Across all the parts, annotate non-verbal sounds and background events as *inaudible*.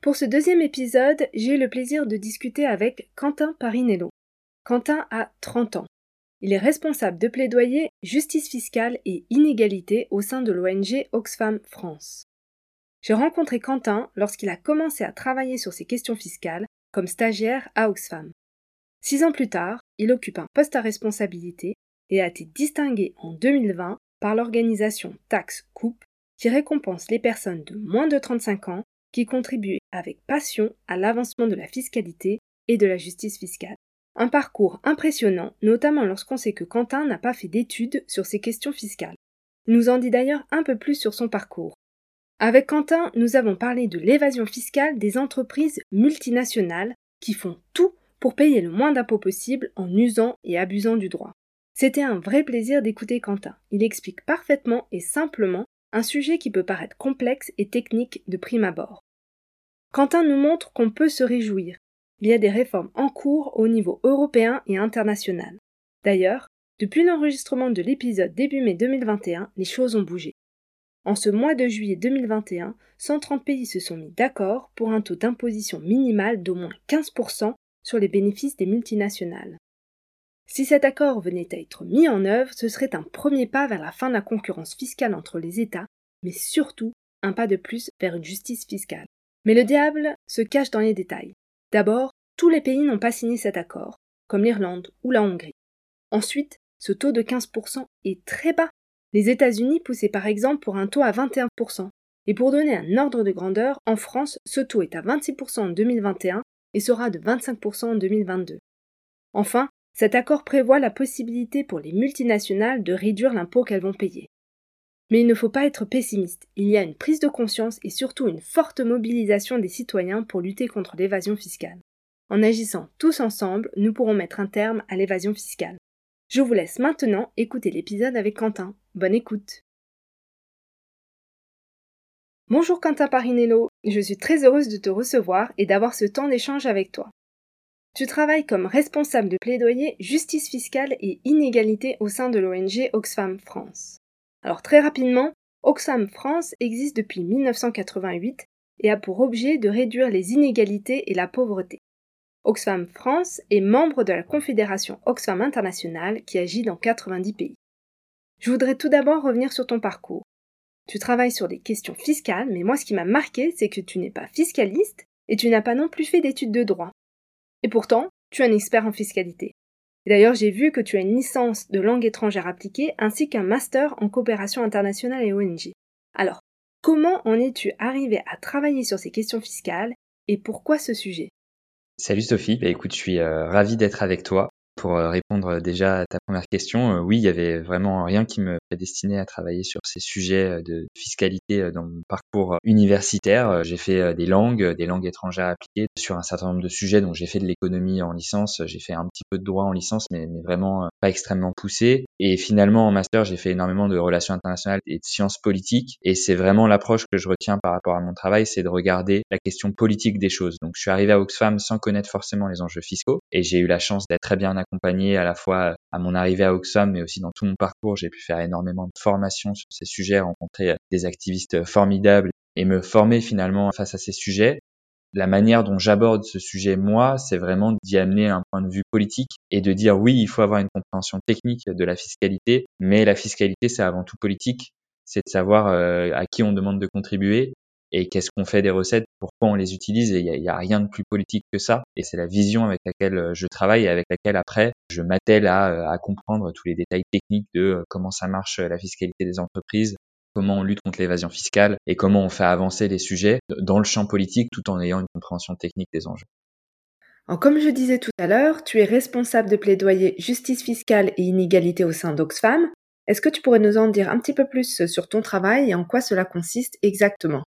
Pour ce deuxième épisode, j'ai le plaisir de discuter avec Quentin Parinello. Quentin a 30 ans. Il est responsable de plaidoyer justice fiscale et inégalité au sein de l'ONG Oxfam France. J'ai rencontré Quentin lorsqu'il a commencé à travailler sur ces questions fiscales comme stagiaire à Oxfam. Six ans plus tard, il occupe un poste à responsabilité et a été distingué en 2020 par l'organisation Tax Coupe qui récompense les personnes de moins de 35 ans qui contribue avec passion à l'avancement de la fiscalité et de la justice fiscale. Un parcours impressionnant, notamment lorsqu'on sait que Quentin n'a pas fait d'études sur ces questions fiscales. Il nous en dit d'ailleurs un peu plus sur son parcours. Avec Quentin, nous avons parlé de l'évasion fiscale des entreprises multinationales qui font tout pour payer le moins d'impôts possible en usant et abusant du droit. C'était un vrai plaisir d'écouter Quentin. Il explique parfaitement et simplement un sujet qui peut paraître complexe et technique de prime abord. Quentin nous montre qu'on peut se réjouir. Il y a des réformes en cours au niveau européen et international. D'ailleurs, depuis l'enregistrement de l'épisode début mai 2021, les choses ont bougé. En ce mois de juillet 2021, 130 pays se sont mis d'accord pour un taux d'imposition minimal d'au moins 15% sur les bénéfices des multinationales. Si cet accord venait à être mis en œuvre, ce serait un premier pas vers la fin de la concurrence fiscale entre les États, mais surtout un pas de plus vers une justice fiscale. Mais le diable se cache dans les détails. D'abord, tous les pays n'ont pas signé cet accord, comme l'Irlande ou la Hongrie. Ensuite, ce taux de 15% est très bas. Les États-Unis poussaient par exemple pour un taux à 21%. Et pour donner un ordre de grandeur, en France, ce taux est à 26% en 2021 et sera de 25% en 2022. Enfin, cet accord prévoit la possibilité pour les multinationales de réduire l'impôt qu'elles vont payer. Mais il ne faut pas être pessimiste, il y a une prise de conscience et surtout une forte mobilisation des citoyens pour lutter contre l'évasion fiscale. En agissant tous ensemble, nous pourrons mettre un terme à l'évasion fiscale. Je vous laisse maintenant écouter l'épisode avec Quentin. Bonne écoute. Bonjour Quentin Parinello, je suis très heureuse de te recevoir et d'avoir ce temps d'échange avec toi. Tu travailles comme responsable de plaidoyer justice fiscale et inégalité au sein de l'ONG Oxfam France. Alors très rapidement, Oxfam France existe depuis 1988 et a pour objet de réduire les inégalités et la pauvreté. Oxfam France est membre de la Confédération Oxfam Internationale qui agit dans 90 pays. Je voudrais tout d'abord revenir sur ton parcours. Tu travailles sur des questions fiscales, mais moi ce qui m'a marqué, c'est que tu n'es pas fiscaliste et tu n'as pas non plus fait d'études de droit. Et pourtant, tu es un expert en fiscalité. D'ailleurs, j'ai vu que tu as une licence de langue étrangère appliquée ainsi qu'un master en coopération internationale et ONG. Alors, comment en es-tu arrivé à travailler sur ces questions fiscales et pourquoi ce sujet? Salut Sophie, bah, écoute, je suis euh, ravi d'être avec toi. Pour euh, répondre déjà à ta première question, euh, oui, il y avait vraiment rien qui me prédestinait à travailler sur ces sujets euh, de fiscalité dans mon parcours universitaire. J'ai fait des langues, des langues étrangères appliquées sur un certain nombre de sujets. Donc j'ai fait de l'économie en licence, j'ai fait un petit peu de droit en licence, mais, mais vraiment pas extrêmement poussé. Et finalement en master, j'ai fait énormément de relations internationales et de sciences politiques. Et c'est vraiment l'approche que je retiens par rapport à mon travail, c'est de regarder la question politique des choses. Donc je suis arrivé à Oxfam sans connaître forcément les enjeux fiscaux et j'ai eu la chance d'être très bien accompagné à la fois à mon arrivée à Oxfam, mais aussi dans tout mon parcours. J'ai pu faire énormément de formations sur ces sujets, rencontrer des activistes formidables et me former finalement face à ces sujets. La manière dont j'aborde ce sujet, moi, c'est vraiment d'y amener un point de vue politique et de dire oui, il faut avoir une compréhension technique de la fiscalité, mais la fiscalité, c'est avant tout politique. C'est de savoir euh, à qui on demande de contribuer et qu'est-ce qu'on fait des recettes, pourquoi on les utilise, et il n'y a, rien de plus politique que ça, et c'est la vision avec laquelle euh, je travaille et avec laquelle après je m'attelle à, euh, à, comprendre tous les détails techniques de comment ça marche la fiscalité des entreprises, comment on lutte contre l'évasion fiscale et comment on fait avancer les sujets dans le champ politique tout en ayant une compréhension technique des enjeux. Alors, comme je disais tout à l'heure, tu es responsable de plaidoyer justice fiscale et inégalité au sein d'Oxfam. Est-ce que tu pourrais nous en dire un petit peu plus sur ton travail et en quoi cela consiste exactement?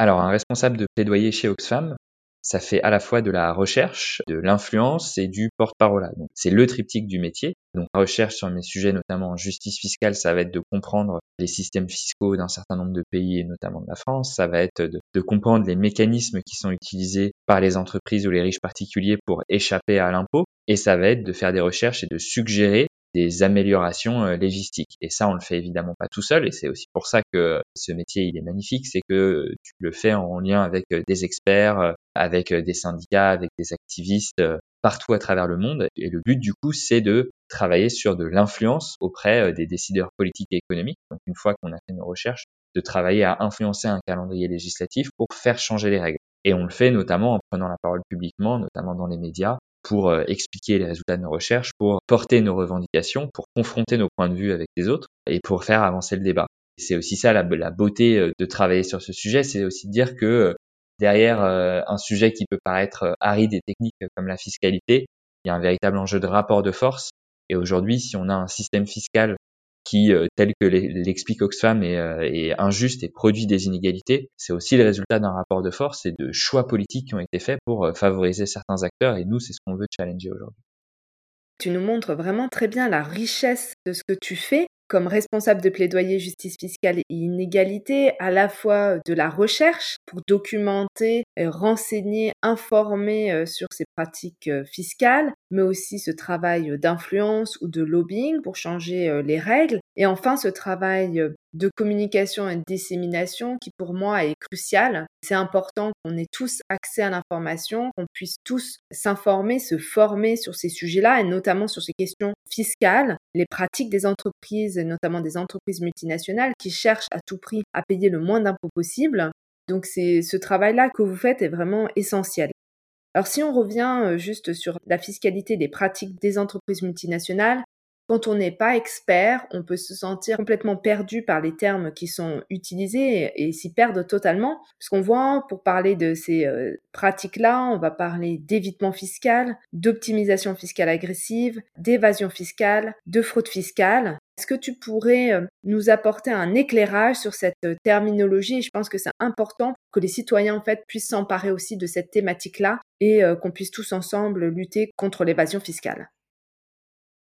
Alors, un responsable de plaidoyer chez Oxfam, ça fait à la fois de la recherche, de l'influence et du porte-parole. Donc c'est le triptyque du métier. Donc la recherche sur mes sujets, notamment en justice fiscale, ça va être de comprendre les systèmes fiscaux d'un certain nombre de pays et notamment de la France. Ça va être de, de comprendre les mécanismes qui sont utilisés par les entreprises ou les riches particuliers pour échapper à l'impôt. Et ça va être de faire des recherches et de suggérer des améliorations euh, légistiques. Et ça, on le fait évidemment pas tout seul, et c'est aussi pour ça que ce métier, il est magnifique, c'est que tu le fais en lien avec euh, des experts, euh, avec des syndicats, avec des activistes partout à travers le monde. Et le but, du coup, c'est de travailler sur de l'influence auprès des décideurs politiques et économiques. Donc, une fois qu'on a fait nos recherches, de travailler à influencer un calendrier législatif pour faire changer les règles. Et on le fait notamment en prenant la parole publiquement, notamment dans les médias, pour euh, expliquer les résultats de nos recherches, pour porter nos revendications, pour confronter nos points de vue avec les autres et pour faire avancer le débat. C'est aussi ça la, beauté euh, de travailler sur ce sujet, c'est aussi de dire que euh, derrière un sujet qui peut paraître aride et technique comme la fiscalité, il y a un véritable enjeu de rapport de force. Et aujourd'hui, si on a un système fiscal qui, euh, tel que l'explique Oxfam, est, euh, est, injuste et produit des inégalités, c'est aussi le résultat d'un rapport de force et de choix politiques qui ont été faits pour euh, favoriser certains acteurs. Et nous, c'est ce qu'on veut challenger aujourd'hui. Tu nous montres vraiment très bien la richesse de ce que tu fais comme responsable de plaidoyer justice fiscale et inégalité, à la fois de la recherche pour documenter, renseigner, informer sur ces pratiques fiscales, mais aussi ce travail d'influence ou de lobbying pour changer les règles, et enfin ce travail de communication et de dissémination qui pour moi est crucial. C'est important qu'on ait tous accès à l'information, qu'on puisse tous s'informer, se former sur ces sujets-là et notamment sur ces questions fiscales, les pratiques des entreprises, notamment des entreprises multinationales qui cherchent à tout prix à payer le moins d'impôts possible. Donc c'est ce travail-là que vous faites est vraiment essentiel. Alors si on revient euh, juste sur la fiscalité des pratiques des entreprises multinationales, quand on n'est pas expert, on peut se sentir complètement perdu par les termes qui sont utilisés et, s'y perdre totalement. Parce qu'on voit, pour parler de ces euh, pratiques-là, on va parler d'évitement fiscal, d'optimisation fiscale agressive, d'évasion fiscale, de fraude fiscale. Est-ce que tu pourrais euh, nous apporter un éclairage sur cette euh, terminologie? Je pense que c'est important que les citoyens en fait puissent s'emparer aussi de cette thématique-là et qu'on puisse tous ensemble lutter contre l'évasion fiscale.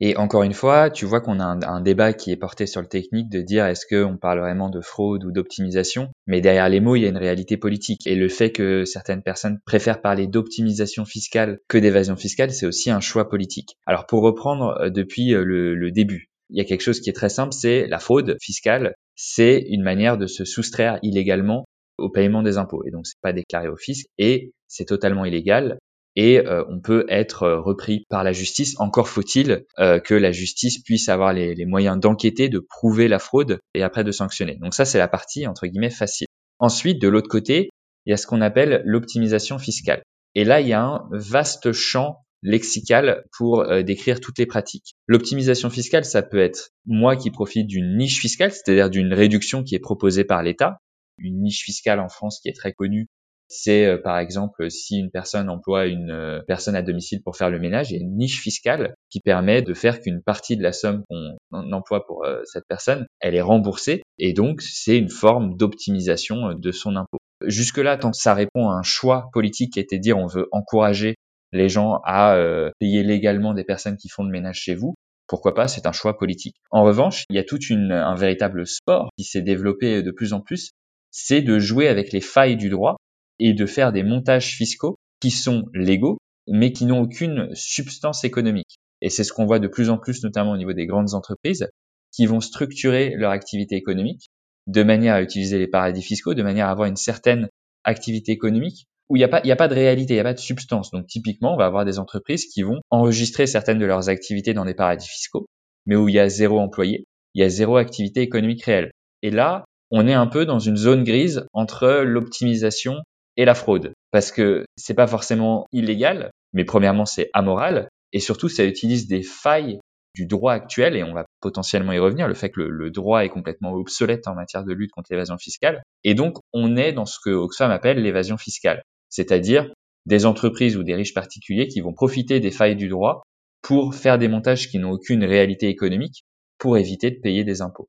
Et encore une fois, tu vois qu'on a un, débat qui est porté sur le technique de dire est-ce qu'on parle vraiment de fraude ou d'optimisation, mais derrière les mots, il y a une réalité politique. Et le fait que certaines personnes préfèrent parler d'optimisation fiscale que d'évasion fiscale, c'est aussi un choix politique. Alors pour reprendre euh, depuis euh, le, le début, il y a quelque chose qui est très simple, c'est la fraude fiscale, c'est une manière de se soustraire illégalement au paiement des impôts. Et donc c'est pas déclaré au fisc et c'est totalement illégal et euh, on peut être euh, repris par la justice. Encore faut-il euh, que la justice puisse avoir les, les moyens d'enquêter, de prouver la fraude et après de sanctionner. Donc ça, c'est la partie entre guillemets facile. Ensuite, de l'autre côté, il y a ce qu'on appelle l'optimisation fiscale. Et là, il y a un vaste champ lexical pour décrire toutes les pratiques. L'optimisation fiscale, ça peut être moi qui profite d'une niche fiscale, c'est-à-dire d'une réduction qui est proposée par l'État. Une niche fiscale en France qui est très connue, c'est euh, par exemple si une personne emploie une euh, personne à domicile pour faire le ménage, il y a une niche fiscale qui permet de faire qu'une partie de la somme qu'on emploie pour euh, cette personne, elle est remboursée et donc c'est une forme d'optimisation de son impôt. Jusque-là, tant que ça répond à un choix politique qui était de dire on veut encourager les gens à payer légalement des personnes qui font le ménage chez vous, pourquoi pas, c'est un choix politique. En revanche, il y a tout un véritable sport qui s'est développé de plus en plus, c'est de jouer avec les failles du droit et de faire des montages fiscaux qui sont légaux, mais qui n'ont aucune substance économique. Et c'est ce qu'on voit de plus en plus, notamment au niveau des grandes entreprises, qui vont structurer leur activité économique de manière à utiliser les paradis fiscaux, de manière à avoir une certaine activité économique où il n'y a, pas, a pas de réalité, il n'y a pas de substance. Donc typiquement, on va avoir des entreprises qui vont enregistrer certaines de leurs activités dans des paradis fiscaux, mais où il y a zéro employé, il y a zéro activité économique réelle. Et là, on est un peu dans une zone grise entre l'optimisation et la fraude. Parce que c'est pas forcément illégal, mais premièrement, c'est amoral. Et surtout, ça utilise des failles du droit actuel, et on va potentiellement y revenir, le fait que le, droit est complètement obsolète en matière de lutte contre l'évasion fiscale. Et donc, on est dans ce que Oxfam appelle l'évasion fiscale. C'est-à-dire des entreprises ou des riches particuliers qui vont profiter des failles du droit pour faire des montages qui n'ont aucune réalité économique pour éviter de payer des impôts.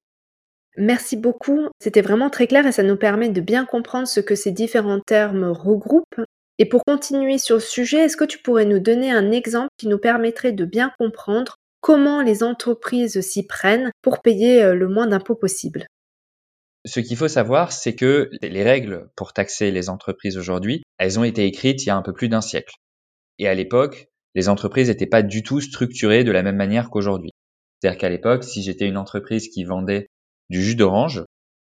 Merci beaucoup. C'était vraiment très clair et ça nous permet de bien comprendre ce que ces différents termes regroupent. Et pour continuer sur le sujet, est-ce que tu pourrais nous donner un exemple qui nous permettrait de bien comprendre comment les entreprises s'y prennent pour payer euh, le moins d'impôts possible? Ce qu'il faut savoir, c'est que les règles pour taxer les entreprises aujourd'hui, elles ont été écrites il y a un peu plus d'un siècle. Et à l'époque, les entreprises n'étaient pas du tout structurées de la même manière qu'aujourd'hui. C'est-à-dire qu'à l'époque, si j'étais une entreprise qui vendait du jus d'orange,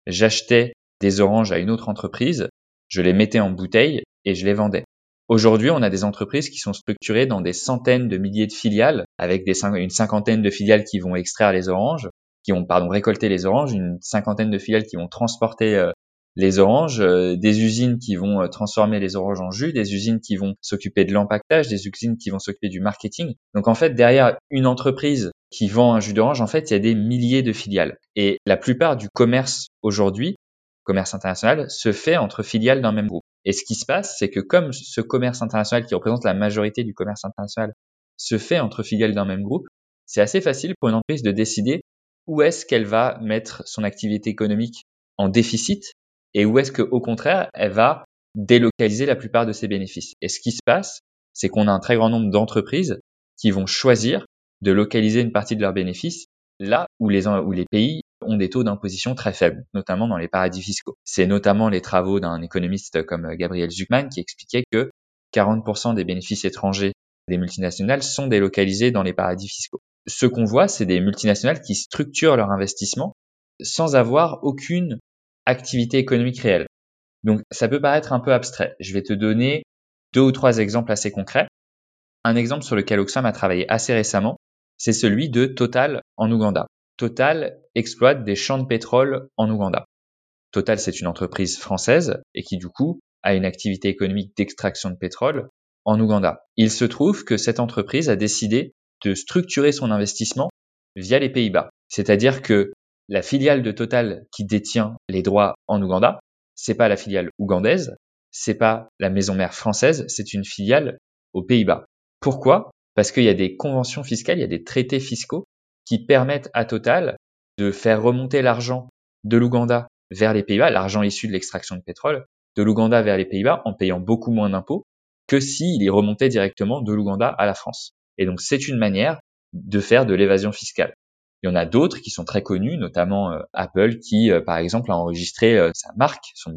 j'achetais des oranges à une autre entreprise, je les mettais en bouteille et je les vendais. Aujourd'hui, on a des entreprises qui sont structurées dans des centaines de milliers de filiales, avec des, une cinquantaine de filiales qui vont extraire les oranges, qui ont pardon récolté les oranges, une cinquantaine de filiales qui vont transporter euh, les oranges, euh, des usines qui vont euh, transformer les oranges en jus, des usines qui vont s'occuper de l'empaquetage, des usines qui vont s'occuper du marketing. Donc en fait, derrière une entreprise qui vend un jus d'orange, en fait, il y a des milliers de filiales. Et la plupart du commerce aujourd'hui, commerce international, se fait entre filiales d'un même groupe. Et ce qui se passe, c'est que comme ce commerce international qui représente la majorité du commerce international se fait entre filiales d'un même groupe, c'est assez facile pour une entreprise de décider où est-ce qu'elle va mettre son activité économique en déficit et où est-ce que, au contraire, elle va délocaliser la plupart de ses bénéfices. Et ce qui se passe, c'est qu'on a un très grand nombre d'entreprises qui vont choisir de localiser une partie de leurs bénéfices là où les, pays ont des taux d'imposition très faibles, notamment dans les paradis fiscaux. C'est notamment les travaux d'un économiste comme Gabriel Zuckman qui expliquait que 40% des bénéfices étrangers des multinationales sont délocalisés dans les paradis fiscaux. Ce qu'on voit, c'est des multinationales qui structurent leur investissement sans avoir aucune activité économique réelle. Donc ça peut paraître un peu abstrait. Je vais te donner deux ou trois exemples assez concrets. Un exemple sur lequel Oxfam a travaillé assez récemment, c'est celui de Total en Ouganda. Total exploite des champs de pétrole en Ouganda. Total, c'est une entreprise française et qui du coup a une activité économique d'extraction de pétrole en Ouganda. Il se trouve que cette entreprise a décidé de structurer son investissement via les Pays-Bas. C'est-à-dire que la filiale de Total qui détient les droits en Ouganda, c'est pas la filiale ougandaise, c'est pas la maison mère française, c'est une filiale aux Pays-Bas. Pourquoi? Parce qu'il y a des conventions fiscales, il y a des traités fiscaux qui permettent à Total de faire remonter l'argent de l'Ouganda vers les Pays-Bas, l'argent issu de l'extraction de pétrole, de l'Ouganda vers les Pays-Bas en payant beaucoup moins d'impôts que s'il est remonté directement de l'Ouganda à la France. Et donc c'est une manière de faire de l'évasion fiscale. Il y en a d'autres qui sont très connus, notamment euh, Apple, qui, euh, par exemple, a enregistré euh, sa marque, son,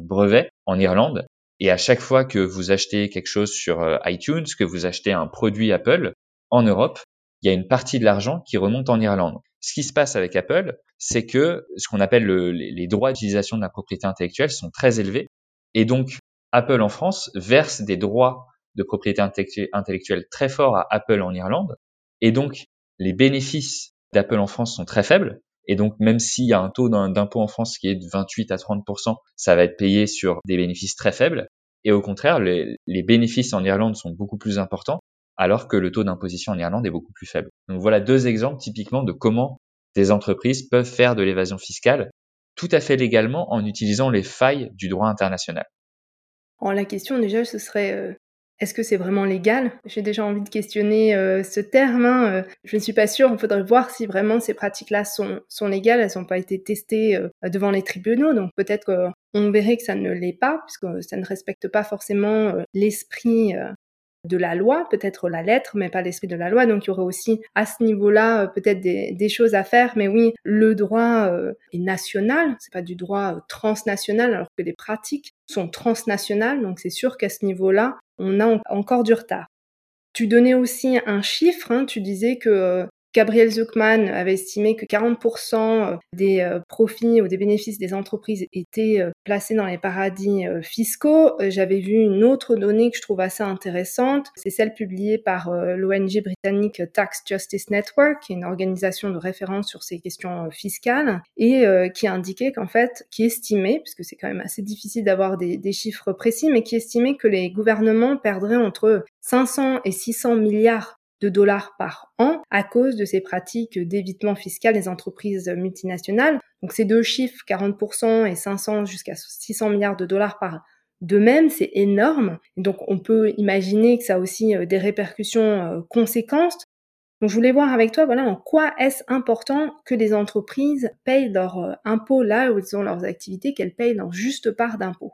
brevet, en Irlande. Et à chaque fois que vous achetez quelque chose sur iTunes, que vous achetez un produit Apple en Europe, il y a une partie de l'argent qui remonte en Irlande. Ce qui se passe avec Apple, c'est que ce qu'on appelle les droits d'utilisation de la propriété intellectuelle sont très élevés. Et donc, Apple en France verse des droits de propriété intellectuelle très forts à Apple en Irlande. Et donc, les bénéfices d'Apple en France sont très faibles. Et donc, même s'il y a un taux d'impôt en France qui est de 28 à 30% ça va être payé sur des bénéfices très faibles. Et au contraire, les, bénéfices en Irlande sont beaucoup plus importants, alors que le taux d'imposition en Irlande est beaucoup plus faible. Donc voilà deux exemples typiquement de comment des entreprises peuvent faire de l'évasion fiscale tout à fait légalement en utilisant les failles du droit international. La question déjà, ce serait euh, est-ce que c'est vraiment légal? J'ai déjà envie de questionner euh, ce terme. Hein, euh. je ne suis pas sûre. Il faudrait voir si vraiment ces pratiques-là sont, légales. Elles n'ont pas été testées euh, devant les tribunaux. Donc peut-être qu'on verrait que ça ne l'est pas, puisque ça ne respecte pas forcément l'esprit de la loi, peut-être la lettre, mais pas l'esprit de la loi. Donc il y aurait aussi à ce niveau-là euh, peut-être des, choses à faire. Mais oui, le droit euh, est national, c'est pas du droit euh, transnational, alors que les pratiques sont transnationales. Donc c'est sûr qu'à ce niveau-là, on a encore du retard. Tu donnais aussi un chiffre, hein, tu disais que Gabriel Zuckman avait estimé que 40% euh, des euh, profits ou des bénéfices des entreprises étaient euh, placés dans les paradis fiscaux. J'avais vu une autre donnée que je trouve assez intéressante. C'est celle publiée par l'ONG britannique Tax Justice Network, qui est une organisation de référence sur ces questions fiscales, et qui indiquait qu'en fait, qui estimait, puisque c'est quand même assez difficile d'avoir des, des chiffres précis, mais qui estimait que les gouvernements perdraient entre 500 et 600 milliards de dollars par an à cause de ces pratiques d'évitement fiscal des entreprises multinationales. Donc ces deux chiffres, 40% et 500 jusqu'à 600 milliards de dollars par de même, c'est énorme. Donc on peut imaginer que ça a aussi euh, des répercussions euh, conséquentes. Donc je voulais voir avec toi, voilà, en quoi est-ce important que les entreprises payent leurs euh, impôts là où ils ont leurs activités, qu'elles payent leur juste part d'impôts?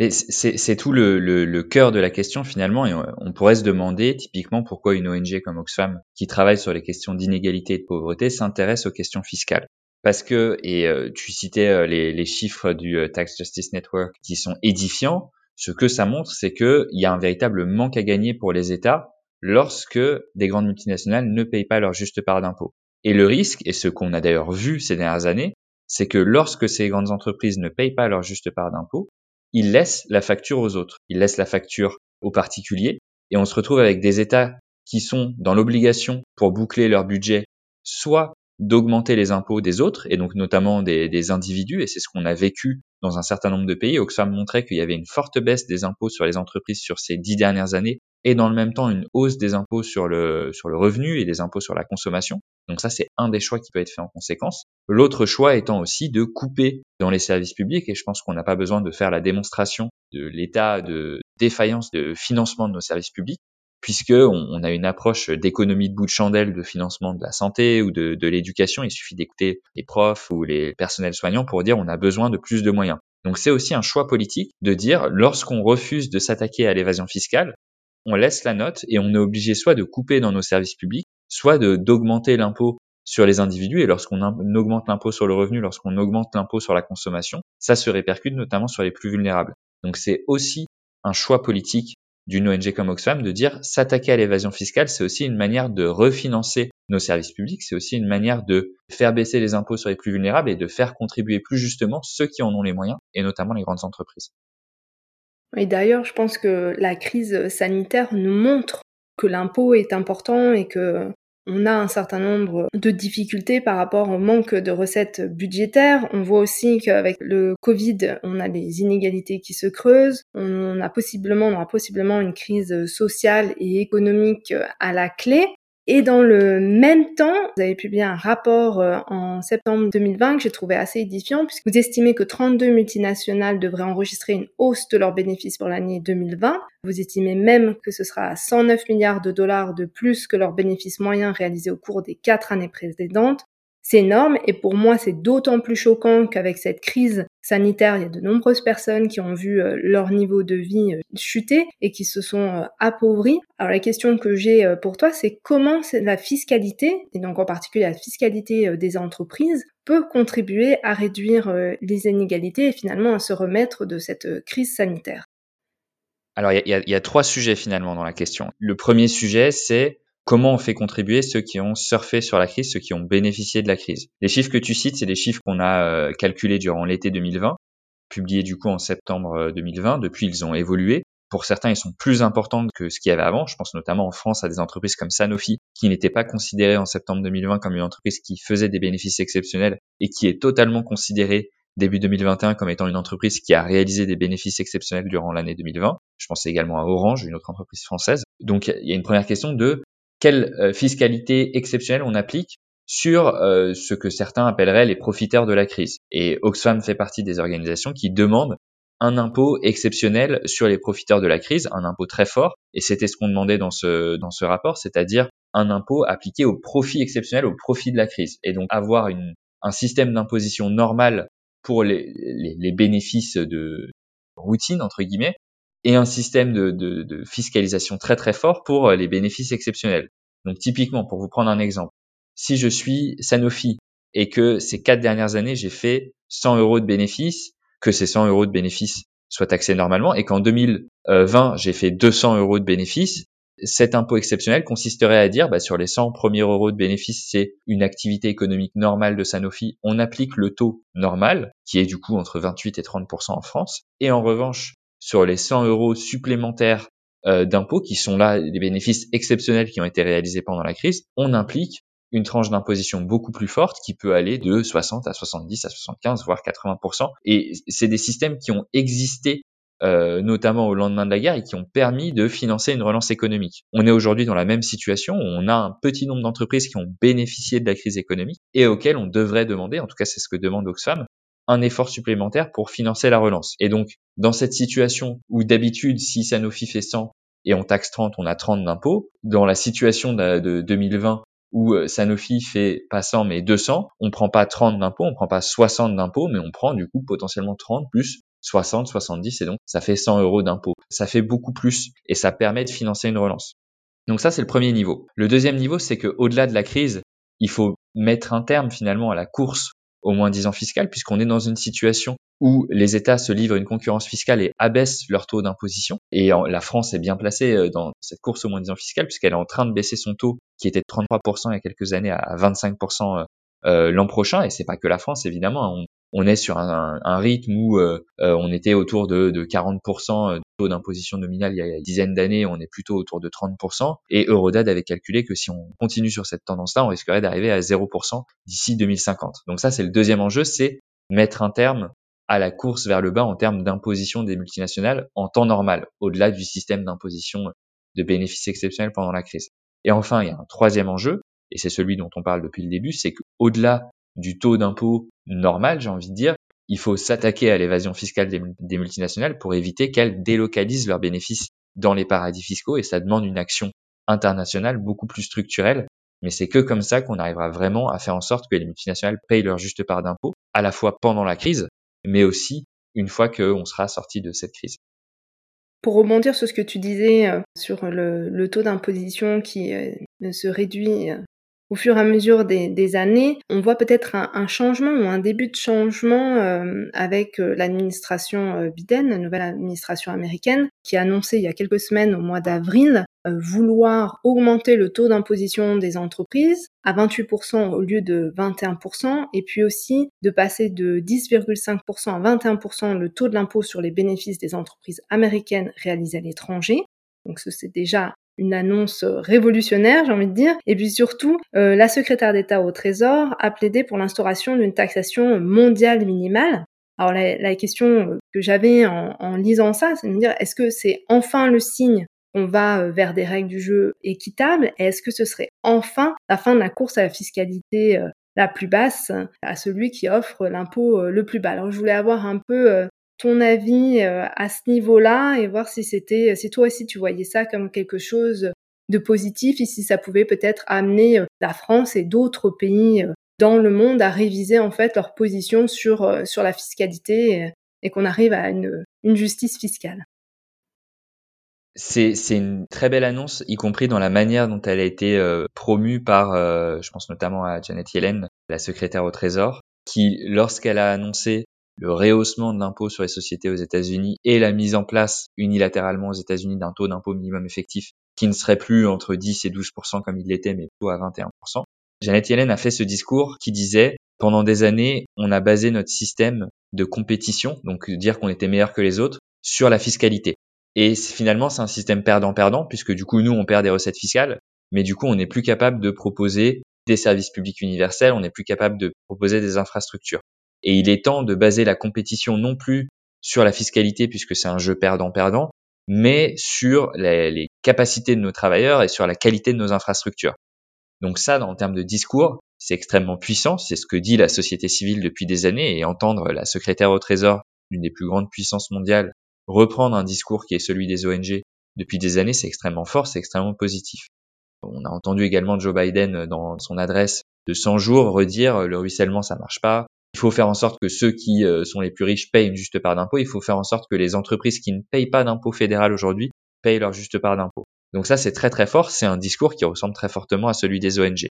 C'est tout le, cœur de la question finalement, et on, pourrait se demander typiquement pourquoi une ONG comme Oxfam, qui travaille sur les questions d'inégalité et de pauvreté, s'intéresse aux questions fiscales. Parce que, et euh, tu citais euh, les, chiffres du euh, Tax Justice Network qui sont édifiants, ce que ça montre, c'est qu'il y a un véritable manque à gagner pour les États lorsque des grandes multinationales ne payent pas leur juste part d'impôt. Et le risque, et ce qu'on a d'ailleurs vu ces dernières années, c'est que lorsque ces grandes entreprises ne payent pas leur juste part d'impôt, ils laissent la facture aux autres, ils laissent la facture aux particuliers, et on se retrouve avec des États qui sont dans l'obligation pour boucler leur budget, soit d'augmenter les impôts des autres, et donc notamment des, des individus, et c'est ce qu'on a vécu dans un certain nombre de pays. Oxfam montrait qu'il y avait une forte baisse des impôts sur les entreprises sur ces dix dernières années, et dans le même temps une hausse des impôts sur le, sur le revenu et des impôts sur la consommation. Donc ça, c'est un des choix qui peut être fait en conséquence. L'autre choix étant aussi de couper dans les services publics, et je pense qu'on n'a pas besoin de faire la démonstration de l'état de défaillance de financement de nos services publics, puisque on, a une approche d'économie de bout de chandelle de financement de la santé ou de, de l'éducation. Il suffit d'écouter les profs ou les personnels soignants pour dire on a besoin de plus de moyens. Donc c'est aussi un choix politique de dire lorsqu'on refuse de s'attaquer à l'évasion fiscale, on laisse la note et on est obligé soit de couper dans nos services publics, soit d'augmenter l'impôt sur les individus. Et lorsqu'on augmente l'impôt sur le revenu, lorsqu'on augmente l'impôt sur la consommation, ça se répercute notamment sur les plus vulnérables. Donc c'est aussi un choix politique d'une ONG comme Oxfam de dire s'attaquer à l'évasion fiscale, c'est aussi une manière de refinancer nos services publics, c'est aussi une manière de faire baisser les impôts sur les plus vulnérables et de faire contribuer plus justement ceux qui en ont les moyens, et notamment les grandes entreprises. Et d'ailleurs, je pense que la crise sanitaire nous montre que l'impôt est important et que on a un certain nombre de difficultés par rapport au manque de recettes budgétaires. On voit aussi qu'avec le Covid, on a des inégalités qui se creusent. On a possiblement, on aura possiblement une crise sociale et économique à la clé. Et dans le même temps, vous avez publié un rapport euh, en septembre 2020 que j'ai trouvé assez édifiant puisque vous estimez que 32 multinationales devraient enregistrer une hausse de leurs bénéfices pour l'année 2020. Vous estimez même que ce sera 109 milliards de dollars de plus que leurs bénéfices moyens réalisés au cours des quatre années précédentes. C'est énorme et pour moi c'est d'autant plus choquant qu'avec cette crise sanitaire, il y a de nombreuses personnes qui ont vu euh, leur niveau de vie euh, chuter et qui se sont euh, appauvries. Alors la question que j'ai pour toi, c'est comment la fiscalité, et donc en particulier la fiscalité des entreprises, peut contribuer à réduire les inégalités et finalement à se remettre de cette crise sanitaire? Alors il y, y a trois sujets finalement dans la question. Le premier sujet, c'est comment on fait contribuer ceux qui ont surfé sur la crise, ceux qui ont bénéficié de la crise. Les chiffres que tu cites, c'est des chiffres qu'on a euh, calculés durant l'été 2020, publiés du coup en septembre 2020. Euh, Depuis, ils ont évolué. Pour certains, ils sont plus importants que ce qu'il y avait avant. Je pense notamment en France à des entreprises comme Sanofi, qui n'étaient pas considérées en septembre 2020 comme une entreprise qui faisait des bénéfices exceptionnels et qui est totalement considérée début 2021 comme étant une entreprise qui a réalisé des bénéfices exceptionnels durant l'année 2020. Je pense également à Orange, une autre entreprise française. Donc il y a une première question de quelle euh, fiscalité exceptionnelle on applique sur euh, ce que certains appelleraient les profiteurs de la crise. Et Oxfam fait partie des organisations qui demandent un impôt exceptionnel sur les profiteurs de la crise, un impôt très fort, et c'était ce qu'on demandait dans ce, dans ce rapport, c'est-à-dire un impôt appliqué au profit exceptionnel, au profit de la crise, et donc avoir une, un système d'imposition normal pour les, les, les, bénéfices de routine, entre guillemets, et un système de, de, de, fiscalisation très très fort pour euh, les bénéfices exceptionnels. Donc typiquement, pour vous prendre un exemple, si je suis Sanofi et que ces quatre dernières années j'ai fait 100 euros de bénéfices, que ces 100 euros de bénéfices soient taxés normalement et qu'en 2020 j'ai fait 200 euros de bénéfices, cet impôt exceptionnel consisterait à dire bah, sur les 100 premiers euros de bénéfices, c'est une activité économique normale de Sanofi, on applique le taux normal, qui est du coup entre 28 et 30% en France, et en revanche, sur les 100 euros supplémentaires euh, d'impôts, qui sont là des bénéfices exceptionnels qui ont été réalisés pendant la crise, on implique une tranche d'imposition beaucoup plus forte qui peut aller de 60 à 70 à 75 voire 80%. Et c'est des systèmes qui ont existé euh, notamment au lendemain de la guerre et qui ont permis de financer une relance économique. On est aujourd'hui dans la même situation où on a un petit nombre d'entreprises qui ont bénéficié de la crise économique et auxquelles on devrait demander, en tout cas c'est ce que demande Oxfam, un effort supplémentaire pour financer la relance. Et donc, dans cette situation où d'habitude, si Sanofi fait 100 et on taxe 30, on a 30 d'impôts, dans la situation de, 2020 où euh, Sanofi fait pas 100 mais 200, on prend pas 30 d'impôts, on prend pas 60 d'impôts, mais on prend du coup potentiellement 30 plus 60, 70 et donc ça fait 100 euros d'impôt. Ça fait beaucoup plus et ça permet de financer une relance. Donc ça, c'est le premier niveau. Le deuxième niveau, c'est que au-delà de la crise, il faut mettre un terme finalement à la course au moins 10 ans fiscal, puisqu'on est dans une situation où les États se livrent une concurrence fiscale et abaissent leur taux d'imposition. Et la France est bien placée euh, dans cette course au moins 10 ans fiscal, puisqu'elle est en train de baisser son taux, qui était de 33% il y a quelques années, à 25% euh, euh, l'an prochain. Et c'est pas que la France, évidemment. On, on est sur un, rythme où euh, euh, on était autour de, de 40% de taux d'imposition nominale il y a une dizaine d'années, on est plutôt autour de 30%. Et Eurodad avait calculé que si on continue sur cette tendance-là, on risquerait d'arriver à 0% d'ici 2050. Donc ça, c'est le deuxième enjeu, c'est mettre un terme à la course vers le bas en termes d'imposition des multinationales en temps normal, au-delà du système d'imposition de bénéfices exceptionnels pendant la crise. Et enfin, il y a un troisième enjeu, et c'est celui dont on parle depuis le début, c'est qu'au-delà du taux d'impôt normal, j'ai envie de dire, il faut s'attaquer à l'évasion fiscale des, multinationales pour éviter qu'elles délocalisent leurs bénéfices dans les paradis fiscaux et ça demande une action internationale beaucoup plus structurelle. Mais c'est que comme ça qu'on arrivera vraiment à faire en sorte que les multinationales payent leur juste part d'impôt, à la fois pendant la crise, mais aussi une fois qu'on sera sorti de cette crise. Pour rebondir sur ce que tu disais euh, sur le, taux d'imposition qui euh, se réduit euh, au fur et à mesure des, années, on voit peut-être un, changement ou un début de changement euh, avec euh, l'administration euh, Biden, la nouvelle administration américaine, qui a annoncé il y a quelques semaines, au mois d'avril, vouloir augmenter le taux d'imposition des entreprises à 28% au lieu de 21%, et puis aussi de passer de 10,5% à 21% le taux de l'impôt sur les bénéfices des entreprises américaines réalisées à l'étranger. Donc c'est déjà une annonce révolutionnaire, j'ai envie de dire. Et puis surtout, euh, la secrétaire d'État au Trésor a plaidé pour l'instauration d'une taxation mondiale minimale. Alors la, question que j'avais en, lisant ça, c'est de me dire, est-ce que c'est enfin le signe qu'on va euh, vers des règles du jeu équitables? Est-ce que ce serait enfin la fin de la course à la fiscalité euh, la plus basse à celui qui offre l'impôt le plus bas? Alors je voulais avoir un peu ton avis euh, à ce niveau-là et voir si c'était, si toi aussi tu voyais ça comme quelque chose de positif et si ça pouvait peut-être amener euh, la France et d'autres pays euh, dans le monde à réviser en fait leur position sur, sur la fiscalité et, qu'on arrive à une, une justice fiscale. C'est une très belle annonce, y compris dans la manière dont elle a été promue par, je pense notamment à Janet Yellen, la secrétaire au Trésor, qui, lorsqu'elle a annoncé le rehaussement de l'impôt sur les sociétés aux États-Unis et la mise en place unilatéralement aux États-Unis d'un taux d'impôt minimum effectif qui ne serait plus entre 10 et 12% comme il l'était, mais plutôt à 21% Janet Yellen a fait ce discours qui disait pendant des années, on a basé notre système de compétition, donc dire qu'on était meilleur que les autres, sur la fiscalité. Et finalement, c'est un système perdant-perdant, puisque du coup, nous, on perd des recettes fiscales, mais du coup, on n'est plus capable de proposer des services publics universels, on n'est plus capable de proposer des infrastructures. Et il est temps de baser la compétition non plus sur la fiscalité puisque c'est un jeu perdant-perdant, mais sur les, capacités de nos travailleurs et sur la qualité de nos infrastructures. Donc ça, en termes de discours, c'est extrêmement puissant, c'est ce que dit la société civile depuis des années, et entendre la secrétaire au Trésor d'une des plus grandes puissances mondiales reprendre un discours qui est celui des ONG depuis des années, c'est extrêmement fort, c'est extrêmement positif. On a entendu également Joe Biden dans son adresse de 100 jours redire le ruissellement ça marche pas, il faut faire en sorte que ceux qui euh, sont les plus riches payent une juste part d'impôt. Il faut faire en sorte que les entreprises qui ne payent pas d'impôt fédéral aujourd'hui payent leur juste part d'impôt. Donc ça, c'est très très fort. C'est un discours qui ressemble très fortement à celui des ONG.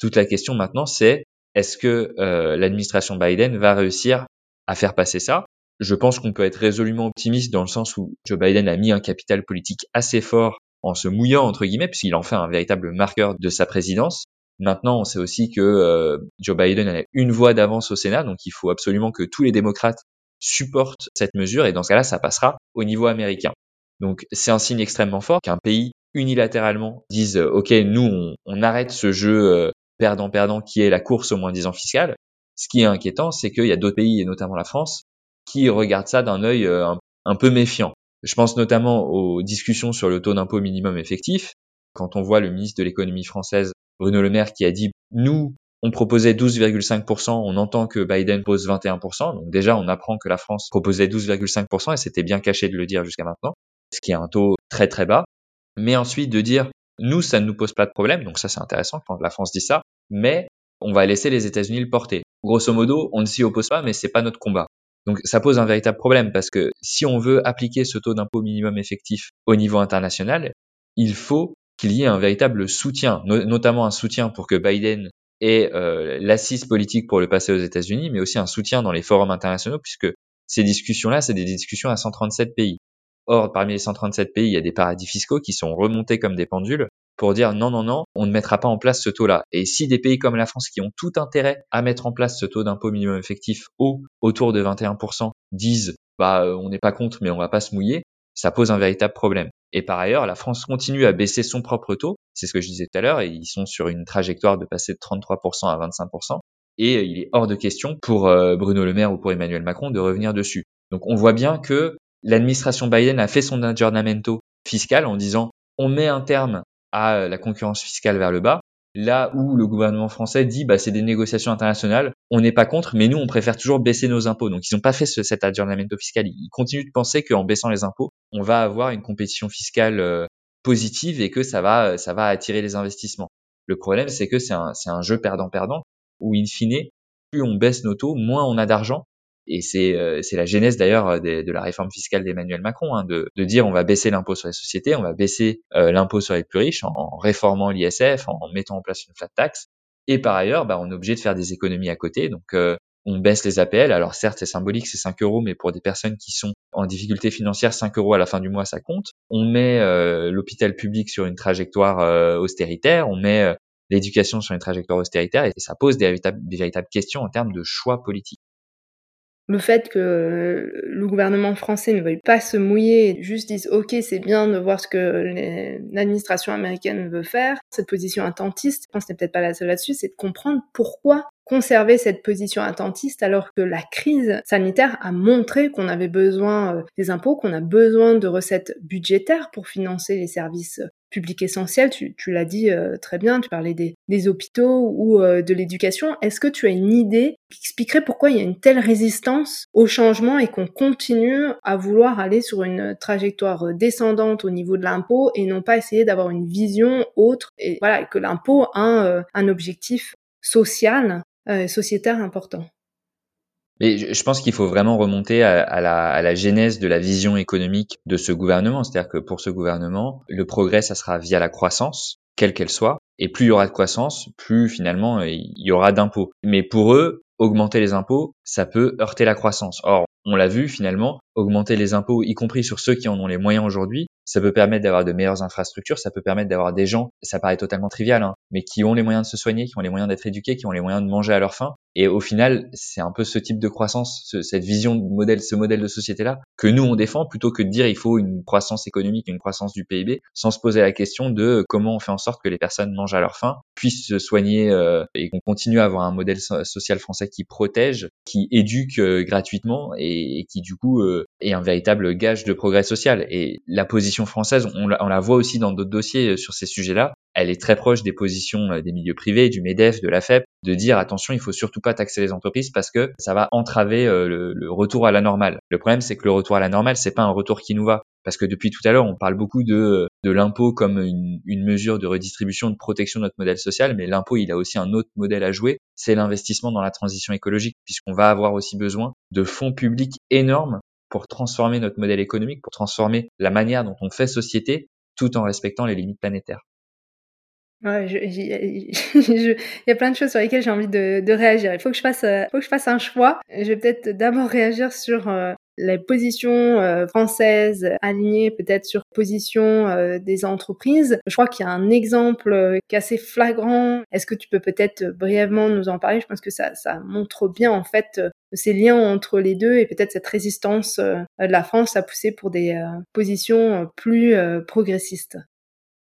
Toute la question maintenant, c'est est-ce que euh, l'administration Biden va réussir à faire passer ça? Je pense qu'on peut être résolument optimiste dans le sens où Joe Biden a mis un capital politique assez fort en se mouillant entre guillemets, puisqu'il en fait un véritable marqueur de sa présidence. Maintenant, on sait aussi que euh, Joe Biden a une voix d'avance au Sénat, donc il faut absolument que tous les démocrates supportent cette mesure, et dans ce cas-là, ça passera au niveau américain. Donc c'est un signe extrêmement fort qu'un pays unilatéralement dise euh, OK, nous on, arrête ce jeu euh, perdant-perdant qui est la course au moins 10 ans fiscal. Ce qui est inquiétant, c'est qu'il y a d'autres pays, et notamment la France, qui regardent ça d'un œil un, peu méfiant. Je pense notamment aux discussions sur le taux d'impôt minimum effectif. Quand on voit le ministre de l'économie française Bruno Le Maire qui a dit nous on proposait 12,5%, on entend que Biden pose 21%, donc déjà on apprend que la France proposait 12,5% et c'était bien caché de le dire jusqu'à maintenant, ce qui est un taux très très bas. Mais ensuite de dire nous ça ne nous pose pas de problème, donc ça c'est intéressant quand la France dit ça, mais on va laisser les États-Unis le porter. Grosso modo, on ne s'y oppose pas, mais c'est pas notre combat. Donc ça pose un véritable problème parce que si on veut appliquer ce taux d'impôt minimum effectif au niveau international, il faut qu'il y ait un véritable soutien, notamment un soutien pour que Biden ait euh, l'assise politique pour le passer aux États-Unis, mais aussi un soutien dans les forums internationaux, puisque ces discussions-là, c'est des discussions à 137 pays. Or, parmi les 137 pays, il y a des paradis fiscaux qui sont remontés comme des pendules pour dire non, non, non, on ne mettra pas en place ce taux-là. Et si des pays comme la France qui ont tout intérêt à mettre en place ce taux d'impôt minimum effectif haut, autour de 21%, disent bah euh, on n'est pas contre mais on va pas se mouiller, ça pose un véritable problème. Et par ailleurs, la France continue à baisser son propre taux, c'est ce que je disais tout à l'heure, et ils sont sur une trajectoire de passer de 33% à 25%, et il est hors de question pour euh, Bruno Le Maire ou pour Emmanuel Macron de revenir dessus. Donc on voit bien que l'administration Biden a fait son aggiornamento fiscal en disant on met un terme à euh, la concurrence fiscale vers le bas, là où le gouvernement français dit bah c'est des négociations internationales, on n'est pas contre, mais nous on préfère toujours baisser nos impôts. Donc ils n'ont pas fait ce, cet aggiornamento fiscal. Ils continuent de penser qu'en baissant les impôts, on va avoir une compétition fiscale euh, positive et que ça va ça va attirer les investissements. Le problème c'est que c'est un, c'est un jeu perdant-perdant où in fine plus on baisse nos taux, moins on a d'argent et c'est euh, c'est la genèse d'ailleurs euh, de, la réforme fiscale d'Emmanuel Macron, hein, de, de, dire on va baisser l'impôt sur les sociétés, on va baisser euh, l'impôt sur les plus riches en, réformant l'ISF, en, mettant en place une flat tax. Et par ailleurs, bah, on est obligé de faire des économies à côté. Donc on baisse les APL. Alors certes, c'est symbolique, c'est 5 euros, mais pour des personnes qui sont en difficulté financière, 5 euros à la fin du mois, ça compte. On met l'hôpital public sur une trajectoire austéritaire, on met l'éducation sur une trajectoire austéritaire, et ça pose des véritables, des véritables questions en termes de choix politiques le fait que le gouvernement français ne veuille pas se mouiller juste dise ok c'est bien de voir ce que l'administration américaine veut faire, cette position attentiste, je pense que peut-être pas la seule là-dessus, c'est de comprendre pourquoi conserver cette position attentiste alors que la crise sanitaire a montré qu'on avait besoin euh, des impôts, qu'on a besoin de recettes budgétaires pour financer les services public essentiel, tu, l'as dit euh, très bien, tu parlais des, hôpitaux ou euh, de l'éducation. Est-ce que tu as une idée qui expliquerait pourquoi il y a une telle résistance au changement et qu'on continue à vouloir aller sur une trajectoire descendante au niveau de l'impôt et non pas essayer d'avoir une vision autre et voilà que l'impôt a euh, un, objectif social, sociétaire important? Mais je pense qu'il faut vraiment remonter à, la, à, la, genèse de la vision économique de ce gouvernement. C'est-à-dire que pour ce gouvernement, le progrès, ça sera via la croissance, quelle qu'elle soit. Et plus il y aura de croissance, plus finalement il y aura d'impôts. Mais pour eux, augmenter les impôts, ça peut heurter la croissance. Or, on l'a vu finalement, augmenter les impôts, y compris sur ceux qui en ont les moyens aujourd'hui, ça peut permettre d'avoir de meilleures infrastructures, ça peut permettre d'avoir des gens, ça paraît totalement trivial, hein, mais qui ont les moyens de se soigner, qui ont les moyens d'être éduqués, qui ont les moyens de manger à leur faim. Et au final, c'est un peu ce type de croissance, cette vision de modèle, ce modèle de société-là, que nous on défend plutôt que de dire il faut une croissance économique, une croissance du PIB, sans se poser la question de comment on fait en sorte que les personnes mangent à leur faim, puissent se soigner euh, et qu'on continue à avoir un modèle social français qui protège, qui éduque euh, gratuitement et, qui du coup euh, est un véritable gage de progrès social. Et la position française, on la, voit aussi dans d'autres dossiers euh, sur ces sujets-là. Elle est très proche des positions des milieux privés, du MEDEF, de la FEP, de dire attention, il faut surtout pas taxer les entreprises parce que ça va entraver euh, le, retour à la normale. Le problème, c'est que le retour à la normale, c'est pas un retour qui nous va. Parce que depuis tout à l'heure, on parle beaucoup de, l'impôt comme une, une, mesure de redistribution, de protection de notre modèle social, mais l'impôt, il a aussi un autre modèle à jouer, c'est l'investissement dans la transition écologique, puisqu'on va avoir aussi besoin de fonds publics énormes pour transformer notre modèle économique, pour transformer la manière dont on fait société, tout en respectant les limites planétaires. Ouais, *laughs* il y a plein de choses sur lesquelles j'ai envie de, de, réagir. Il faut que je fasse, euh, faut que je fasse un choix. Je vais peut-être d'abord réagir sur euh, les positions euh, françaises alignées peut-être sur position euh, des entreprises. Je crois qu'il y a un exemple euh, qui est assez flagrant. Est-ce que tu peux peut-être brièvement nous en parler? Je pense que ça, ça montre bien en fait ces liens entre les deux et peut-être cette résistance de la France à pousser pour des positions plus progressistes.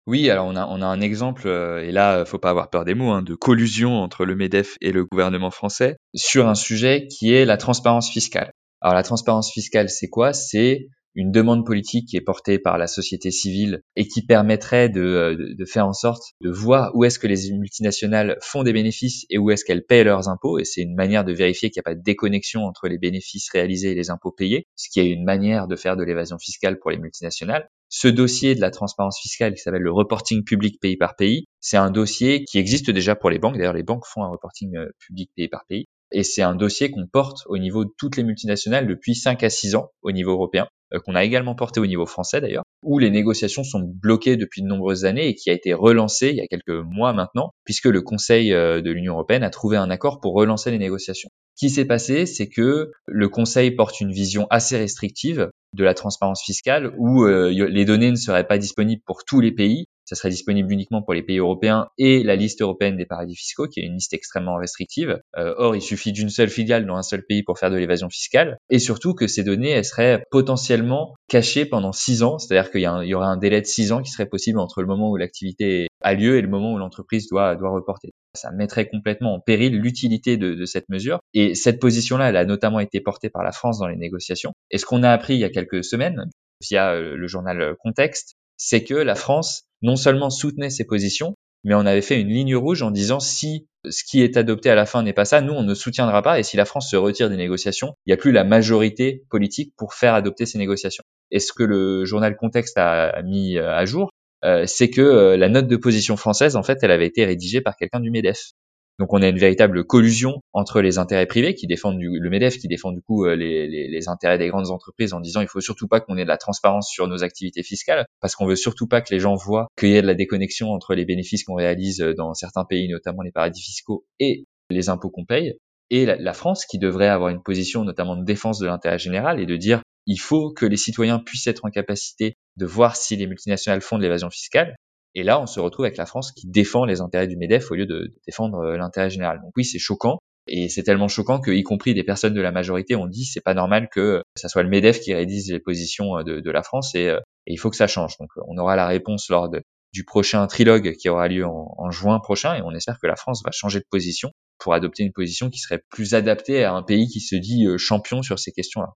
Oui, alors on a, on a un exemple, et là, faut pas avoir peur des mots, hein, de collusion entre le MEDEF et le gouvernement français sur un sujet qui est la transparence fiscale. Alors la transparence fiscale, c'est quoi? C'est une demande politique qui est portée par la société civile et qui permettrait de, de, faire en sorte de voir où est-ce que les multinationales font des bénéfices et où est-ce qu'elles payent leurs impôts. Et c'est une manière de vérifier qu'il n'y a pas de déconnexion entre les bénéfices réalisés et les impôts payés, ce qui est une manière de faire de l'évasion fiscale pour les multinationales. Ce dossier de la transparence fiscale qui s'appelle le reporting public pays par pays, c'est un dossier qui existe déjà pour les banques. D'ailleurs, les banques font un reporting euh, public pays par pays Et c'est un dossier qu'on porte au niveau de toutes les multinationales depuis 5 à 6 ans au niveau européen, euh, qu'on a également porté au niveau français d'ailleurs, où les négociations sont bloquées depuis de nombreuses années et qui a été relancé il y a quelques mois maintenant, puisque le Conseil euh, de l'Union européenne a trouvé un accord pour relancer les négociations. Qui s'est passé, c'est que le Conseil porte une vision assez restrictive de la transparence fiscale où euh, les données ne seraient pas disponibles pour tous les pays, ça serait disponible uniquement pour les pays européens et la liste européenne des paradis fiscaux, qui est une liste extrêmement restrictive. Euh, or, il suffit d'une seule filiale dans un seul pays pour faire de l'évasion fiscale, et surtout que ces données, elles seraient potentiellement cachées pendant six ans, c'est-à-dire qu'il y, y, aurait un délai de six ans qui serait possible entre le moment où l'activité a lieu et le moment où l'entreprise doit, doit reporter. Ça mettrait complètement en péril l'utilité de, cette mesure. Et cette position-là, elle a notamment été portée par la France dans les négociations. Et ce qu'on a appris il y a quelques semaines, via euh, le journal Contexte, c'est que la France non seulement soutenait ses positions, mais on avait fait une ligne rouge en disant si ce qui est adopté à la fin n'est pas ça, nous on ne soutiendra pas et si la France se retire des négociations, il n'y a plus la majorité politique pour faire adopter ces négociations. Et ce que le journal Contexte a mis euh, à jour, euh, c'est que euh, la note de position française, en fait, elle avait été rédigée par quelqu'un du MEDEF. Donc on a une véritable collusion entre les intérêts privés qui défendent du, le Medef qui défend du coup euh, les, les, les, intérêts des grandes entreprises en disant il faut surtout pas qu'on ait de la transparence sur nos activités fiscales parce qu'on veut surtout pas que les gens voient qu'il y ait de la déconnexion entre les bénéfices qu'on réalise dans certains pays, notamment les paradis fiscaux et les impôts qu'on paye. Et la France qui devrait avoir une position notamment de défense de l'intérêt général et de dire il faut que les citoyens puissent être en capacité de voir si les multinationales font de l'évasion fiscale. Et là, on se retrouve avec la France qui défend les intérêts du MEDEF au lieu de, défendre euh, l'intérêt général. Donc oui, c'est choquant. Et c'est tellement choquant que, y compris des personnes de la majorité, ont dit c'est pas normal que ça soit le Medef qui rédise les positions euh, de, la France et, euh, il faut que ça change. Donc on aura la réponse lors du prochain trilogue qui aura lieu en, juin prochain et on espère que la France va changer de position pour adopter une position qui serait plus adaptée à un pays qui se dit champion sur ces questions-là.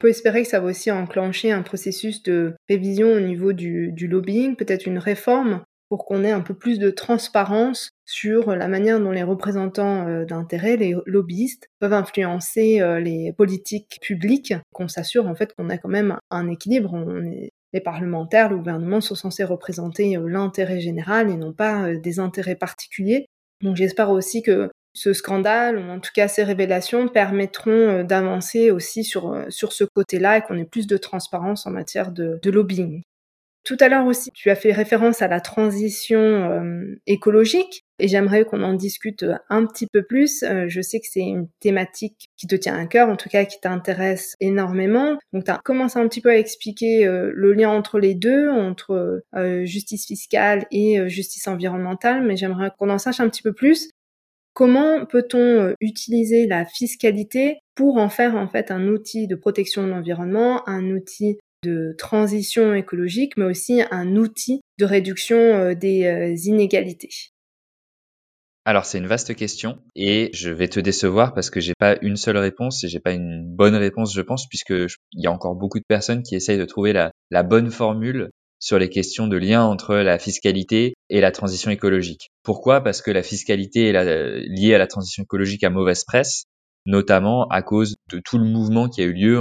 Peut espérer que ça va aussi enclencher un processus de révision au niveau du, lobbying, peut-être une réforme pour qu'on ait un peu plus de transparence sur la manière dont les représentants euh, d'intérêt, les lobbyistes, peuvent influencer euh, les politiques publiques, qu'on s'assure en fait qu'on a quand même un équilibre. les parlementaires, le gouvernement sont censés représenter euh, l'intérêt général et non pas des intérêts particuliers. Donc j'espère aussi que ce scandale, ou en tout cas ces révélations, permettront euh, d'avancer aussi sur, euh, sur ce côté-là et qu'on ait plus de transparence en matière de, de lobbying. Tout à l'heure aussi, tu as fait référence à la transition euh, écologique et j'aimerais qu'on en discute un petit peu plus. je sais que c'est une thématique qui te tient à cœur, en tout cas qui t'intéresse énormément. Donc tu as commencé un petit peu à expliquer le lien entre les deux, entre justice fiscale et justice environnementale, mais j'aimerais qu'on en sache un petit peu plus. Comment peut-on euh, utiliser la fiscalité pour en faire en fait un outil de protection de l'environnement, un outil de transition écologique, mais aussi un outil de réduction euh, des euh, inégalités? Alors c'est une vaste question et je vais te décevoir parce que j'ai pas une seule réponse et j'ai pas une bonne réponse je pense puisque il y a encore beaucoup de personnes qui essayent de trouver la, la bonne formule sur les questions de lien entre la fiscalité et la transition écologique. Pourquoi? Parce que la fiscalité est liée à la transition écologique à mauvaise presse, notamment à cause de tout le mouvement qui a eu lieu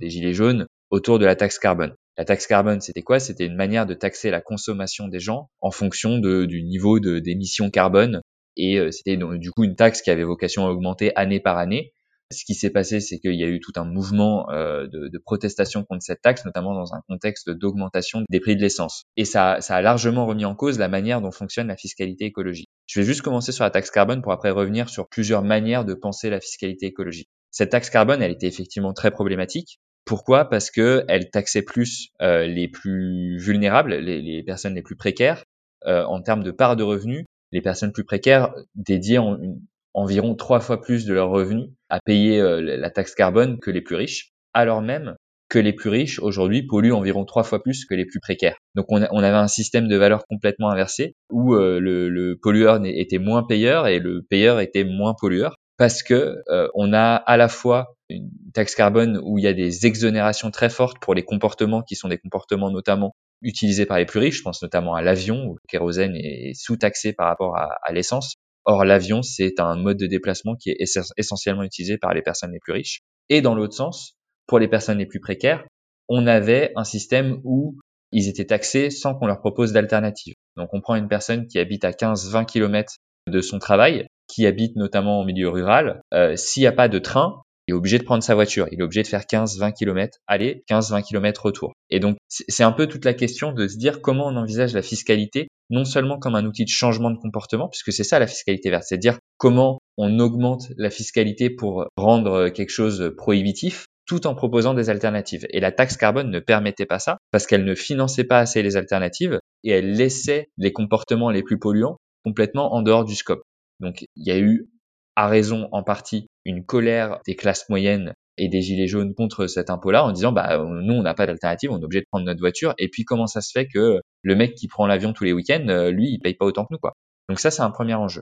des Gilets jaunes autour de la taxe carbone. La taxe carbone, c'était quoi? C'était une manière de taxer la consommation des gens en fonction du niveau d'émissions carbone. Et euh, c'était du coup une taxe qui avait vocation à augmenter année par année. Ce qui s'est passé, c'est qu'il y a eu tout un mouvement euh, de, de, protestation contre cette taxe, notamment dans un contexte d'augmentation des prix de l'essence. Et ça, ça a largement remis en cause la manière dont fonctionne la fiscalité écologique. Je vais juste commencer sur la taxe carbone pour après revenir sur plusieurs manières de penser la fiscalité écologique. Cette taxe carbone, elle était effectivement très problématique. Pourquoi? Parce que elle taxait plus euh, les plus vulnérables, les, les, personnes les plus précaires, euh, en termes de part de revenus. Les personnes plus précaires dédiées en une, environ trois fois plus de leurs revenus à payer euh, la taxe carbone que les plus riches, alors même que les plus riches aujourd'hui polluent environ trois fois plus que les plus précaires. Donc on, avait un système de valeur complètement inversé où euh, le, pollueur était moins payeur et le payeur était moins pollueur parce que euh, on a à la fois une taxe carbone où il y a des exonérations très fortes pour les comportements qui sont des comportements notamment utilisés par les plus riches, je pense notamment à l'avion où le kérosène est sous-taxé par rapport à l'essence, Or, l'avion, c'est un mode de déplacement qui est essentiellement utilisé par les personnes les plus riches. Et dans l'autre sens, pour les personnes les plus précaires, on avait un système où ils étaient taxés sans qu'on leur propose d'alternative. Donc, on prend une personne qui habite à 15-20 km de son travail, qui habite notamment en milieu rural, euh, s'il n'y a pas de train, il est obligé de prendre sa voiture, il est obligé de faire 15-20 km aller, 15-20 km retour. Et donc c'est un peu toute la question de se dire comment on envisage la fiscalité, non seulement comme un outil de changement de comportement, puisque c'est ça la fiscalité verte, c'est dire comment on augmente la fiscalité pour rendre quelque chose prohibitif, tout en proposant des alternatives. Et la taxe carbone ne permettait pas ça, parce qu'elle ne finançait pas assez les alternatives, et elle laissait les comportements les plus polluants complètement en dehors du scope. Donc il y a eu, à raison en partie, une colère des classes moyennes et des gilets jaunes contre cet impôt-là en disant bah nous on n'a pas d'alternative, on est obligé de prendre notre voiture et puis comment ça se fait que le mec qui prend l'avion tous les week-ends, euh, lui il paye pas autant que nous quoi. Donc ça c'est un premier enjeu.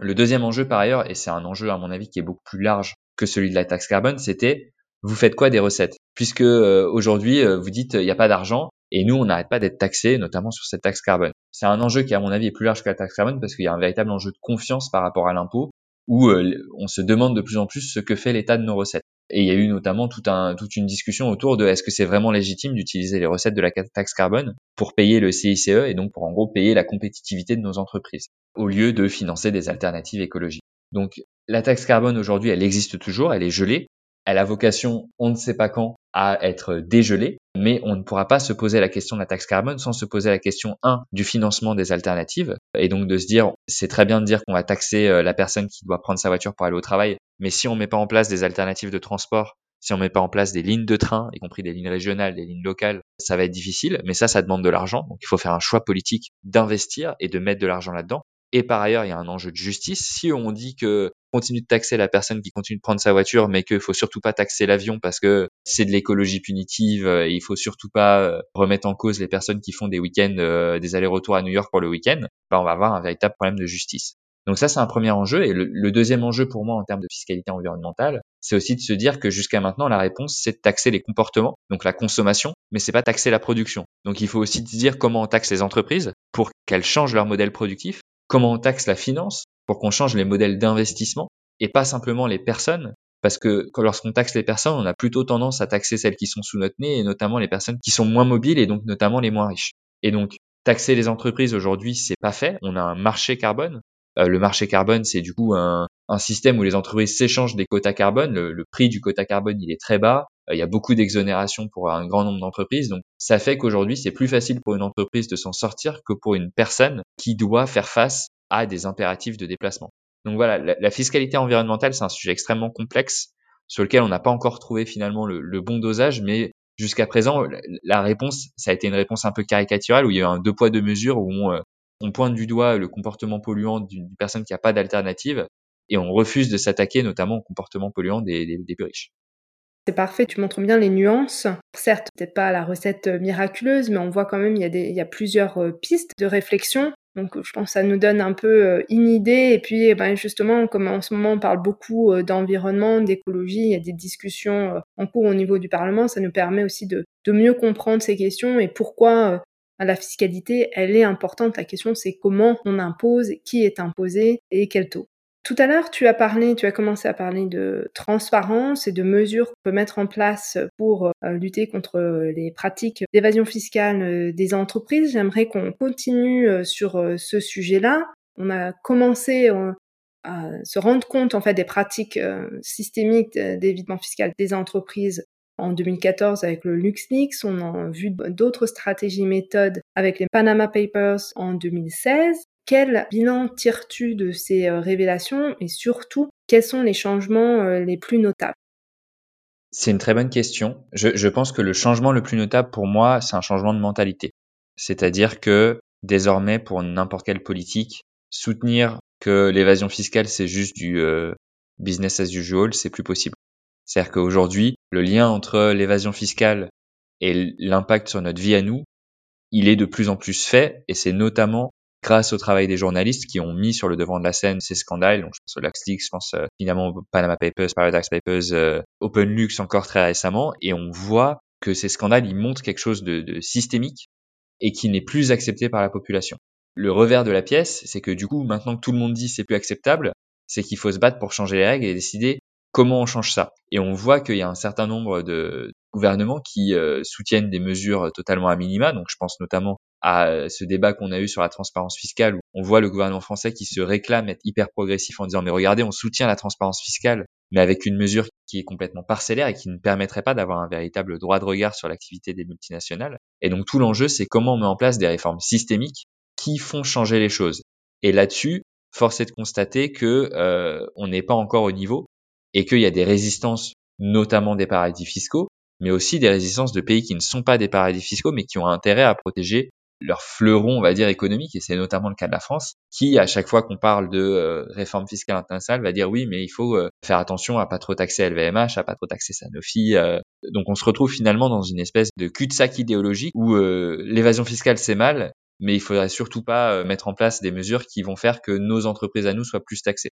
Le deuxième enjeu par ailleurs et c'est un enjeu à mon avis qui est beaucoup plus large que celui de la taxe carbone, c'était vous faites quoi des recettes? Puisque euh, aujourd'hui euh, vous dites il n'y a pas d'argent et nous on n'arrête pas d'être taxés notamment sur cette taxe carbone. C'est un enjeu qui à mon avis est plus large que la taxe carbone parce qu'il y a un véritable enjeu de confiance par rapport à l'impôt où on se demande de plus en plus ce que fait l'État de nos recettes. Et il y a eu notamment toute une discussion autour de est-ce que c'est vraiment légitime d'utiliser les recettes de la taxe carbone pour payer le CICE et donc pour en gros payer la compétitivité de nos entreprises au lieu de financer des alternatives écologiques. Donc la taxe carbone aujourd'hui, elle existe toujours, elle est gelée, elle a vocation, on ne sait pas quand, à être dégelée, mais on ne pourra pas se poser la question de la taxe carbone sans se poser la question, un, du financement des alternatives, et donc de se dire, c'est très bien de dire qu'on va taxer euh, la personne qui doit prendre sa voiture pour aller au travail, mais si on ne met pas en place des alternatives de transport, si on met pas en place des lignes de train, y compris des lignes régionales, des lignes locales, ça va être difficile, mais ça, ça demande de l'argent, donc il faut faire un choix politique d'investir et de mettre de l'argent là-dedans. Et par ailleurs, il y a un enjeu de justice. Si on dit que continue de taxer la personne qui continue de prendre sa voiture, mais qu'il faut surtout pas taxer l'avion parce que c'est de l'écologie punitive et il faut surtout pas euh, remettre en cause les personnes qui font des week-ends, euh, des allers-retours à New York pour le week-end, ben on va avoir un véritable problème de justice. Donc ça, c'est un premier enjeu. Et le, deuxième enjeu pour moi en termes de fiscalité environnementale, c'est aussi de se dire que jusqu'à maintenant, la réponse, c'est de taxer les comportements, donc la consommation, mais c'est pas taxer la production. Donc il faut aussi se dire comment on taxe les entreprises pour qu'elles changent leur modèle productif comment on taxe la finance pour qu'on change les modèles d'investissement et pas simplement les personnes. Parce que lorsqu'on taxe les personnes, on a plutôt tendance à taxer celles qui sont sous notre nez et notamment les personnes qui sont moins mobiles et donc notamment les moins riches. Et donc, taxer les entreprises aujourd'hui, c'est pas fait. On a un marché carbone. Euh, le marché carbone, c'est du coup un, système où les entreprises s'échangent des quotas carbone. Le, prix du quota carbone, il est très bas. Euh, il y a beaucoup d'exonérations pour un grand nombre d'entreprises. Donc, ça fait qu'aujourd'hui, c'est plus facile pour une entreprise de s'en sortir que pour une personne qui doit faire face à des impératifs de déplacement. Donc voilà, la, fiscalité environnementale, c'est un sujet extrêmement complexe sur lequel on n'a pas encore trouvé finalement le, bon dosage, mais jusqu'à présent, la, réponse, ça a été une réponse un peu caricaturale où il y a eu un deux poids deux mesures où on, euh, pointe du doigt le comportement polluant d'une personne qui n'a pas d'alternative et on refuse de s'attaquer notamment au comportement polluant des, des, plus riches. C'est parfait, tu montres bien les nuances. Certes, peut-être pas la recette miraculeuse, mais on voit quand même il y a, des, il y a plusieurs euh, pistes de réflexion donc je pense que ça nous donne un peu euh, une idée. Et puis eh ben, justement, comme en ce moment on parle beaucoup euh, d'environnement, d'écologie, il y a des discussions euh, en cours au niveau du Parlement, ça nous permet aussi de, de mieux comprendre ces questions et pourquoi la fiscalité, elle est importante. La question c'est comment on impose, qui est imposé et quel taux. Tout à l'heure, tu as parlé, tu as commencé à parler de transparence et de mesures qu'on peut mettre en place pour euh, lutter contre les pratiques d'évasion fiscale euh, des entreprises. J'aimerais qu'on continue euh, sur ce sujet-là. On a commencé à se rendre compte en fait des pratiques systémiques d'évitement fiscal des entreprises en 2014 avec le LuxLeaks, on a vu d'autres stratégies méthodes avec les Panama Papers en 2016. Quel bilan tires-tu de ces euh, révélations et surtout, quels sont les changements euh, les plus notables? C'est une très bonne question. Je, pense que le changement le plus notable pour moi, c'est un changement de mentalité. C'est-à-dire que désormais, pour n'importe quelle politique, soutenir que l'évasion fiscale, c'est juste du euh, business as usual, c'est plus possible. C'est-à-dire qu'aujourd'hui, le lien entre l'évasion fiscale et l'impact sur notre vie à nous, il est de plus en plus fait, et c'est notamment grâce au travail des journalistes qui ont mis sur le devant de la scène ces scandales. Donc, je pense au LuxLeaks, je pense euh, finalement au Panama Papers, Paradise Papers, euh, OpenLux encore très récemment. Et on voit que ces scandales, ils montrent quelque chose de, de systémique et qui n'est plus accepté par la population. Le revers de la pièce, c'est que du coup, maintenant que tout le monde dit c'est plus acceptable, c'est qu'il faut se battre pour changer les règles et décider comment on change ça. Et on voit qu'il y a un certain nombre de gouvernements qui euh, soutiennent des mesures totalement à minima. Donc je pense notamment à ce débat qu'on a eu sur la transparence fiscale, où on voit le gouvernement français qui se réclame être hyper progressif en disant mais regardez, on soutient la transparence fiscale, mais avec une mesure qui est complètement parcellaire et qui ne permettrait pas d'avoir un véritable droit de regard sur l'activité des multinationales. Et donc tout l'enjeu, c'est comment on met en place des réformes systémiques qui font changer les choses. Et là-dessus, force est de constater que euh, on n'est pas encore au niveau et qu'il y a des résistances, notamment des paradis fiscaux, mais aussi des résistances de pays qui ne sont pas des paradis fiscaux, mais qui ont intérêt à protéger leur fleuron, on va dire, économique, et c'est notamment le cas de la France, qui, à chaque fois qu'on parle de euh, réforme fiscale internationale, va dire oui, mais il faut euh, faire attention à pas trop taxer LVMH, à pas trop taxer Sanofi. Euh. Donc on se retrouve finalement dans une espèce de cul-de-sac idéologique où l'évasion fiscale c'est mal, mais il faudrait surtout pas mettre en place des mesures qui vont faire que nos entreprises à nous soient plus taxées.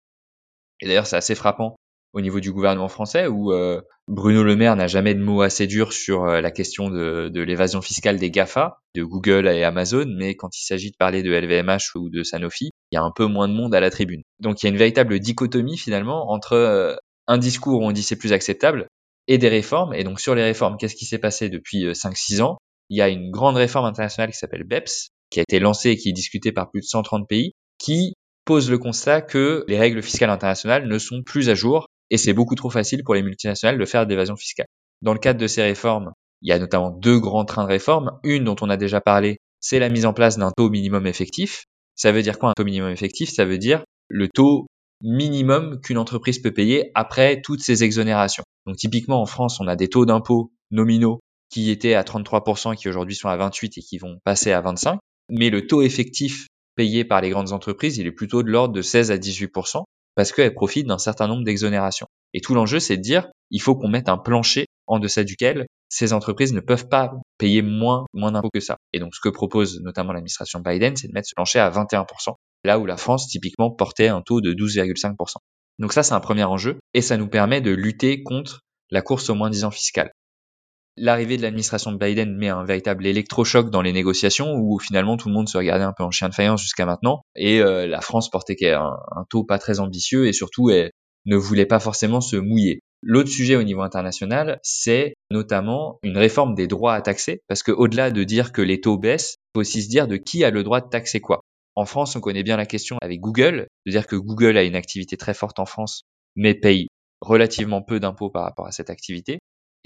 Et d'ailleurs, c'est assez frappant au niveau du gouvernement français où euh, Bruno Le Maire n'a jamais de mots assez durs sur euh, la question de, de l'évasion fiscale des GAFA, de Google et Amazon, mais quand il s'agit de parler de LVMH ou de Sanofi, il y a un peu moins de monde à la tribune. Donc il y a une véritable dichotomie finalement entre euh, un discours où on dit c'est plus acceptable et des réformes. Et donc sur les réformes, qu'est-ce qui s'est passé depuis 5-6 ans? Il y a une grande réforme internationale qui s'appelle BEPS, qui a été lancée et qui est discutée par plus de 130 pays, qui pose le constat que les règles fiscales internationales ne sont plus à jour et c'est beaucoup trop facile pour les multinationales de faire de l'évasion fiscale. Dans le cadre de ces réformes, il y a notamment deux grands trains de réformes. Une dont on a déjà parlé, c'est la mise en place d'un taux minimum effectif. Ça veut dire quoi un taux minimum effectif? Ça veut dire le taux minimum qu'une entreprise peut payer après toutes ces exonérations. Donc typiquement en France, on a des taux d'impôt nominaux qui étaient à 33% et qui aujourd'hui sont à 28 et qui vont passer à 25. Mais le taux effectif payé par les grandes entreprises, il est plutôt de l'ordre de 16 à 18% parce qu'elles profitent d'un certain nombre d'exonérations. Et tout l'enjeu, c'est de dire, il faut qu'on mette un plancher en deçà duquel ces entreprises ne peuvent pas payer moins, moins d'impôts que ça. Et donc, ce que propose notamment l'administration Biden, c'est de mettre ce plancher à 21%, là où la France, typiquement, portait un taux de 12,5%. Donc ça, c'est un premier enjeu, et ça nous permet de lutter contre la course au moins 10 ans fiscal l'arrivée de l'administration de Biden met un véritable électrochoc dans les négociations où finalement tout le monde se regardait un peu en chien de faïence jusqu'à maintenant et euh, la France portait un, un, taux pas très ambitieux et surtout elle ne voulait pas forcément se mouiller. L'autre sujet au niveau international, c'est notamment une réforme des droits à taxer parce que au-delà de dire que les taux baissent, il faut aussi se dire de qui a le droit de taxer quoi. En France, on connaît bien la question avec Google, de dire que Google a une activité très forte en France mais paye relativement peu d'impôts par rapport à cette activité.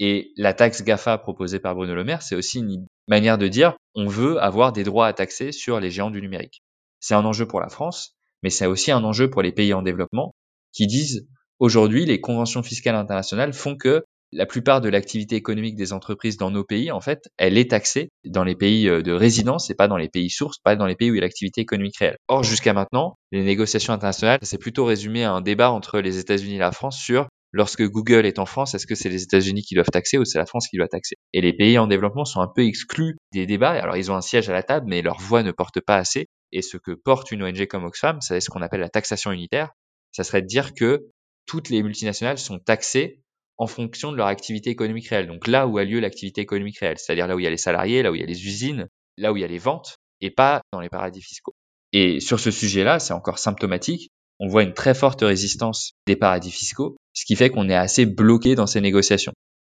Et la taxe GAFA proposée par Bruno Le Maire, c'est aussi une manière de dire on veut avoir des droits à taxer sur les géants du numérique. C'est un enjeu pour la France, mais c'est aussi un enjeu pour les pays en développement qui disent aujourd'hui les conventions fiscales internationales font que la plupart de l'activité économique des entreprises dans nos pays, en fait, elle est taxée dans les pays euh, de résidence et pas dans les pays sources, pas dans les pays où il y a l'activité économique réelle. Or, jusqu'à maintenant, les négociations internationales, c'est plutôt résumé à un débat entre les États-Unis et la France sur lorsque Google est en France, est-ce que c'est les États-Unis qui doivent taxer ou c'est la France qui doit taxer? Et les pays en développement sont un peu exclus des débats. Alors ils ont un siège à la table, mais leur voix ne porte pas assez. Et ce que porte une ONG comme Oxfam, c'est ce qu'on appelle la taxation unitaire. Ça serait de dire que toutes les multinationales sont taxées en fonction de leur activité économique réelle. Donc là où a lieu l'activité économique réelle, c'est-à-dire là où il y a les salariés, là où il y a les usines, là où il y a les ventes, et pas dans les paradis fiscaux. Et sur ce sujet-là, c'est encore symptomatique on voit une très forte résistance des paradis fiscaux, ce qui fait qu'on est assez bloqué dans ces négociations.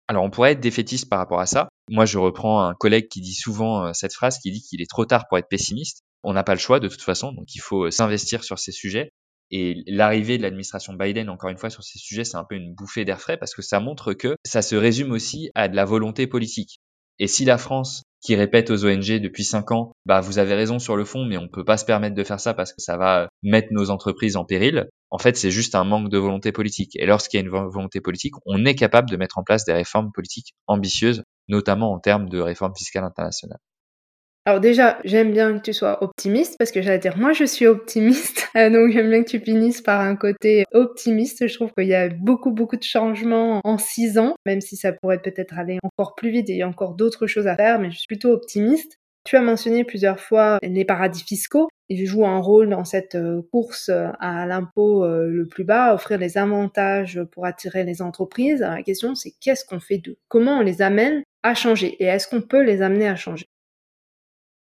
Alors on pourrait être défaitiste par rapport à ça. Moi je reprends un collègue qui dit souvent euh, cette phrase qui dit qu'il est trop tard pour être pessimiste. On n'a pas le choix de toute façon, donc il faut euh, s'investir sur ces sujets. Et l'arrivée de l'administration Biden, encore une fois, sur ces sujets, c'est un peu une bouffée d'air frais parce que ça montre que ça se résume aussi à de la volonté politique. Et si la France qui répète aux ONG depuis cinq ans, bah vous avez raison sur le fond, mais on peut pas se permettre de faire ça parce que ça va mettre nos entreprises en péril. En fait, c'est juste un manque de volonté politique. Et lorsqu'il y a une volonté politique, on est capable de mettre en place des réformes politiques ambitieuses, notamment en termes de réforme fiscale internationale. Alors déjà, j'aime bien que tu sois optimiste parce que j'allais dire, moi je suis optimiste, *laughs* euh, donc j'aime bien que tu finisses par un côté optimiste. Je trouve qu'il y a beaucoup beaucoup de changements en six ans, même si ça pourrait peut-être aller encore plus vite et il y a encore d'autres choses à faire, mais je suis plutôt optimiste. Tu as mentionné plusieurs fois les paradis fiscaux. Ils jouent un rôle dans cette euh, course à l'impôt euh, le plus bas, offrir des avantages pour attirer les entreprises. la question, c'est qu'est-ce qu'on fait d'eux? Comment on les amène à changer? Et est-ce qu'on peut les amener à changer?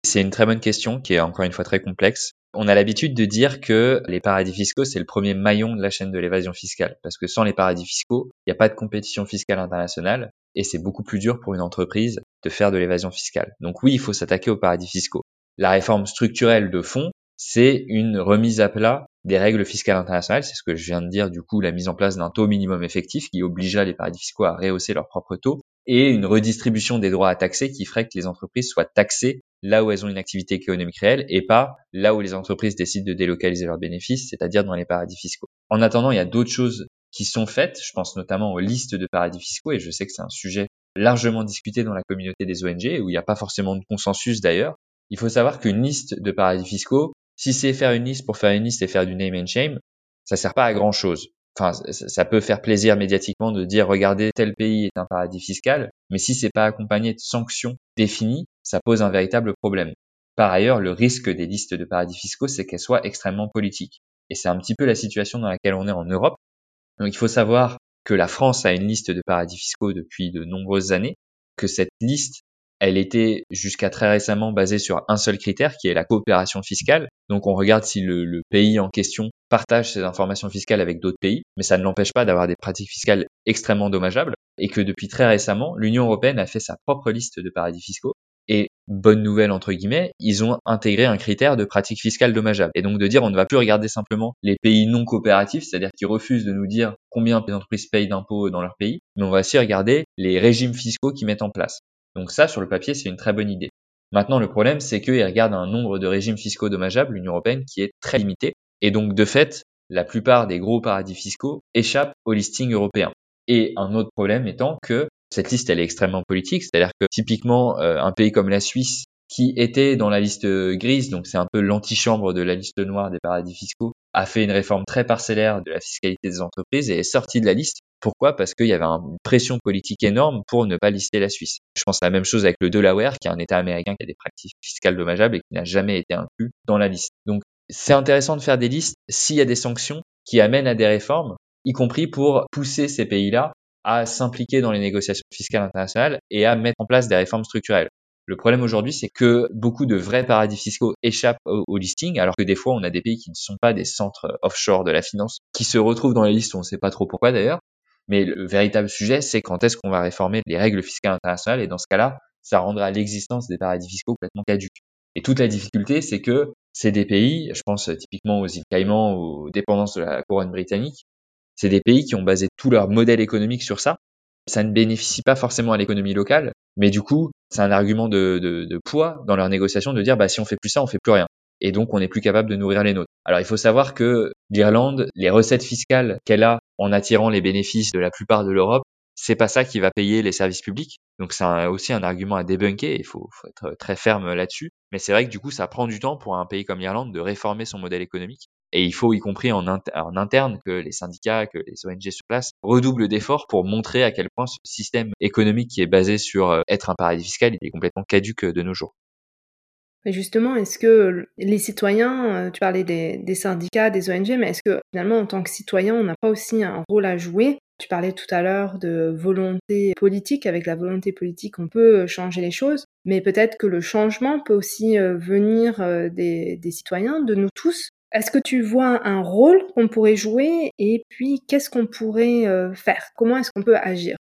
C'est une très bonne question qui est encore une fois très complexe. On a l'habitude de dire que les paradis fiscaux, c'est le premier maillon de la chaîne de l'évasion fiscale. Parce que sans les paradis fiscaux, il n'y a pas de compétition fiscale internationale et c'est beaucoup plus dur pour une entreprise de faire de l'évasion fiscale. Donc oui, il faut s'attaquer aux paradis fiscaux. La réforme structurelle de fond, c'est une remise à plat des règles fiscales internationales. C'est ce que je viens de dire, du coup, la mise en place d'un taux minimum effectif qui obligea les paradis fiscaux à rehausser leurs propres taux et une redistribution des droits à taxer qui ferait que les entreprises soient taxées là où elles ont une activité économique réelle et pas là où les entreprises décident de délocaliser leurs bénéfices, c'est-à-dire dans les paradis fiscaux. En attendant, il y a d'autres choses qui sont faites. Je pense notamment aux listes de paradis fiscaux et je sais que c'est un sujet largement discuté dans la communauté des ONG où il n'y a pas forcément de consensus d'ailleurs. Il faut savoir qu'une liste de paradis fiscaux, si c'est faire une liste pour faire une liste et faire du name and shame, ça sert pas à grand chose. Enfin, ça peut faire plaisir médiatiquement de dire regardez tel pays est un paradis fiscal, mais si c'est pas accompagné de sanctions définies, ça pose un véritable problème. Par ailleurs, le risque des listes de paradis fiscaux, c'est qu'elles soient extrêmement politiques. Et c'est un petit peu la situation dans laquelle on est en Europe. Donc il faut savoir que la France a une liste de paradis fiscaux depuis de nombreuses années, que cette liste elle était jusqu'à très récemment basée sur un seul critère qui est la coopération fiscale. Donc on regarde si le, pays en question partage ses informations fiscales avec d'autres pays, mais ça ne l'empêche pas d'avoir des pratiques fiscales extrêmement dommageables et que depuis très récemment, l'Union européenne a fait sa propre liste de paradis fiscaux et bonne nouvelle entre guillemets, ils ont intégré un critère de pratique fiscale dommageable. Et donc de dire on ne va plus regarder simplement les pays non coopératifs, c'est-à-dire qui refusent de nous dire combien les entreprises payent d'impôts dans leur pays, mais on va aussi regarder les régimes fiscaux qu'ils mettent en place. Donc ça, sur le papier, c'est une très bonne idée. Maintenant, le problème, c'est qu'ils regardent un nombre de régimes fiscaux dommageables, l'Union européenne, qui est très limité. Et donc, de fait, la plupart des gros paradis fiscaux échappent au listing européen. Et un autre problème étant que cette liste, elle est extrêmement politique. C'est-à-dire que typiquement, euh, un pays comme la Suisse, qui était dans la liste grise, donc c'est un peu l'antichambre de la liste noire des paradis fiscaux, a fait une réforme très parcellaire de la fiscalité des entreprises et est sorti de la liste pourquoi? Parce qu'il y avait une pression politique énorme pour ne pas lister la Suisse. Je pense à la même chose avec le Delaware, qui est un État américain qui a des pratiques fiscales dommageables et qui n'a jamais été inclus dans la liste. Donc c'est intéressant de faire des listes s'il y a des sanctions qui amènent à des réformes, y compris pour pousser ces pays-là à s'impliquer dans les négociations fiscales internationales et à mettre en place des réformes structurelles. Le problème aujourd'hui, c'est que beaucoup de vrais paradis fiscaux échappent au, listing, alors que des fois, on a des pays qui ne sont pas des centres offshore de la finance, qui se retrouvent dans les listes, on ne sait pas trop pourquoi d'ailleurs, mais le véritable sujet, c'est quand est-ce qu'on va réformer les règles fiscales internationales. Et dans ce cas-là, ça rendra l'existence des paradis fiscaux complètement caduques. Et toute la difficulté, c'est que c'est des pays, je pense typiquement aux îles Caïmans, aux dépendances de la couronne britannique, c'est des pays qui ont basé tout leur modèle économique sur ça. Ça ne bénéficie pas forcément à l'économie locale, mais du coup, c'est un argument de, poids dans leurs négociations de dire, bah, si on fait plus ça, on fait plus rien et donc on n'est plus capable de nourrir les nôtres. Alors il faut savoir que l'Irlande, les recettes fiscales qu'elle a en attirant les bénéfices de la plupart de l'Europe, c'est pas ça qui va payer les services publics. Donc c'est aussi un argument à débunker, il faut, faut être très ferme là-dessus. Mais c'est vrai que du coup ça prend du temps pour un pays comme l'Irlande de réformer son modèle économique. Et il faut, y compris en, interne, que les syndicats, que les ONG sur place redoublent d'efforts pour montrer à quel point ce système économique qui est basé sur euh, être un paradis fiscal, est complètement caduque de nos jours. Justement, est-ce que les citoyens, euh, tu parlais des, syndicats, des ONG, mais est-ce que finalement, en tant que citoyen, on n'a pas aussi un rôle à jouer? Tu parlais tout à l'heure de volonté politique. Avec la volonté politique, on peut euh, changer les choses, mais peut-être que le changement peut aussi venir des citoyens, de nous tous. Est-ce que tu vois un rôle qu'on pourrait jouer et puis qu'est-ce qu'on pourrait faire? Comment est-ce qu'on peut agir?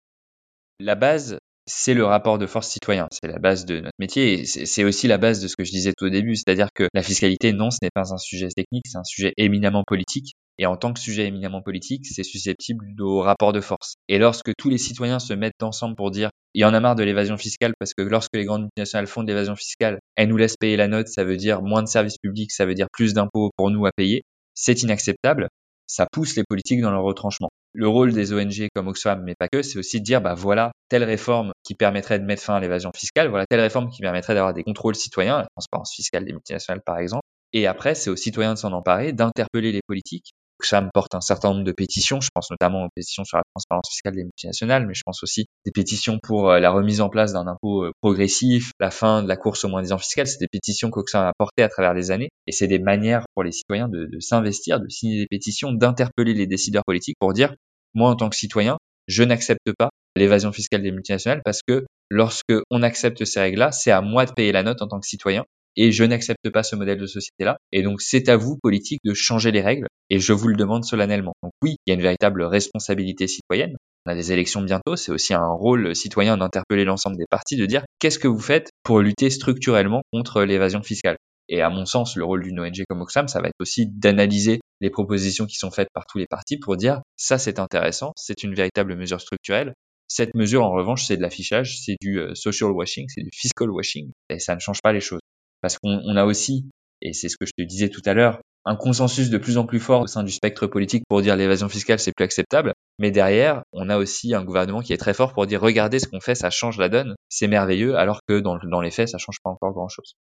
La base, c'est le rapport de force citoyen. C'est la base de notre métier et c'est aussi la base de ce que je disais tout au début. C'est-à-dire que la fiscalité, non, ce n'est pas un sujet technique, c'est un sujet éminemment politique. Et en tant que sujet éminemment politique, c'est susceptible au rapport de force. Et lorsque tous les citoyens se mettent ensemble pour dire il y en a marre de l'évasion fiscale parce que lorsque les grandes multinationales font de l'évasion fiscale, elles nous laissent payer la note, ça veut dire moins de services publics, ça veut dire plus d'impôts pour nous à payer. C'est inacceptable. Ça pousse les politiques dans leur retranchement le rôle des ONG comme Oxfam, mais pas que, c'est aussi de dire, bah voilà, telle réforme qui permettrait de mettre fin à l'évasion fiscale, voilà telle réforme qui permettrait d'avoir des contrôles citoyens, la transparence fiscale des multinationales par exemple. Et après, c'est aux citoyens de s'en emparer, d'interpeller les politiques Oxfam porte un certain nombre de pétitions. Je pense notamment aux pétitions sur la transparence fiscale des multinationales, mais je pense aussi des pétitions pour euh, la remise en place d'un impôt euh, progressif, la fin de la course au moins disant fiscal. C'est des pétitions qu'Oxfam a portées à travers les années, et c'est des manières pour les citoyens de, de s'investir, de signer des pétitions, d'interpeller les décideurs politiques pour dire, moi en tant que citoyen, je n'accepte pas l'évasion fiscale des multinationales parce que lorsque on accepte ces règles-là, c'est à moi de payer la note en tant que citoyen et je n'accepte pas ce modèle de société-là. Et donc, c'est à vous, politique, de changer les règles et je vous le demande solennellement. Donc oui, il y a une véritable responsabilité citoyenne. On a des élections bientôt, c'est aussi un rôle citoyen d'interpeller l'ensemble des partis, de dire qu'est-ce que vous faites pour lutter structurellement contre l'évasion fiscale? Et à mon sens, le rôle d'une ONG comme Oxfam, ça va être aussi d'analyser les propositions qui sont faites par tous les partis pour dire ça c'est intéressant, c'est une véritable mesure structurelle. Cette mesure, en revanche, c'est de l'affichage, c'est du euh, social washing, c'est du fiscal washing, et ça ne change pas les choses. Parce qu'on a aussi, et c'est ce que je te disais tout à l'heure, un consensus de plus en plus fort au sein du spectre politique pour dire l'évasion fiscale c'est plus acceptable. Mais derrière, on a aussi un gouvernement qui est très fort pour dire regardez ce qu'on fait, ça change la donne, c'est merveilleux, alors que dans, les faits, ça change pas encore grand chose.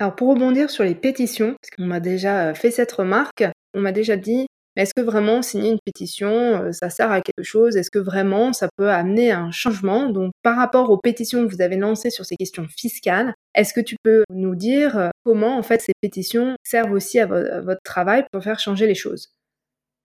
Alors pour rebondir sur les pétitions, parce qu'on m'a déjà euh, fait cette remarque, on m'a déjà dit est-ce que vraiment signer une pétition, euh, ça sert à quelque chose? Est-ce que vraiment ça peut amener un changement? Donc par rapport aux pétitions que vous avez lancées sur ces questions fiscales, est-ce que tu peux nous dire euh, comment en fait ces pétitions servent aussi à, votre travail pour faire changer les choses?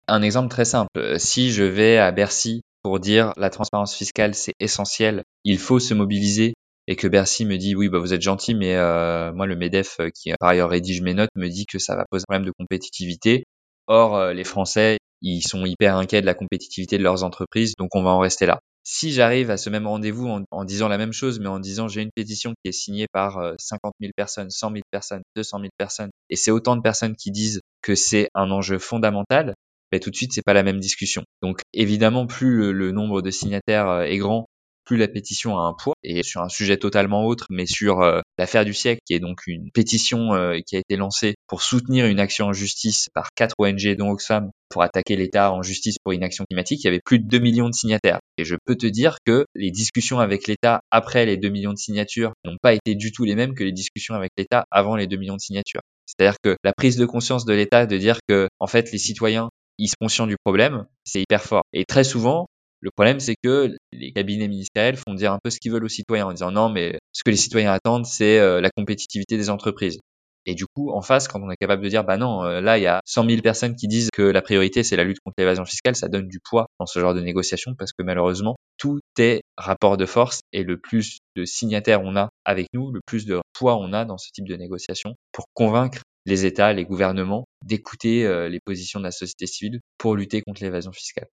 Un exemple très simple, si je vais à Bercy pour dire la transparence fiscale c'est essentiel, il faut se mobiliser et que Bercy me dit oui bah vous êtes gentil mais euh, moi le Medef qui par ailleurs rédige mes notes me dit que ça va poser un problème de compétitivité Or, euh, les Français, ils sont hyper inquiets de la compétitivité de leurs entreprises, donc on va en rester là. Si j'arrive à ce même rendez-vous en, disant la même chose, mais en disant j'ai une pétition qui est signée par 50 euh, 000 personnes, 100 000 personnes, 200 000 personnes, et c'est autant de personnes qui disent que c'est un enjeu fondamental, ben tout de suite c'est pas la même discussion. Donc évidemment plus le nombre de signataires euh, est grand, plus la pétition a un poids. Et sur un sujet totalement autre, mais sur euh, l'affaire du siècle, qui est donc une pétition euh, qui a été lancée pour soutenir une action en justice par quatre ONG, dont Oxfam, pour attaquer l'État en justice pour inaction climatique, il y avait plus de 2 millions de signataires. Et je peux te dire que les discussions avec l'État après les 2 millions de signatures n'ont pas été du tout les mêmes que les discussions avec l'État avant les 2 millions de signatures. C'est-à-dire que la prise de conscience de l'État de dire que, en fait, les citoyens ils sont conscients du problème, c'est hyper fort. Et très souvent, le problème, c'est que les cabinets ministériels font dire un peu ce qu'ils veulent aux citoyens en disant non, mais ce que les citoyens attendent, c'est euh, la compétitivité des entreprises. Et du coup, en face, quand on est capable de dire, bah non, euh, là, il y a 100 000 personnes qui disent que la priorité, c'est la lutte contre l'évasion fiscale, ça donne du poids dans ce genre de négociation parce que malheureusement, tout est rapport de force et le plus de signataires on a avec nous, le plus de poids on a dans ce type de négociation pour convaincre les États, les gouvernements d'écouter euh, les positions de la société civile pour lutter contre l'évasion fiscale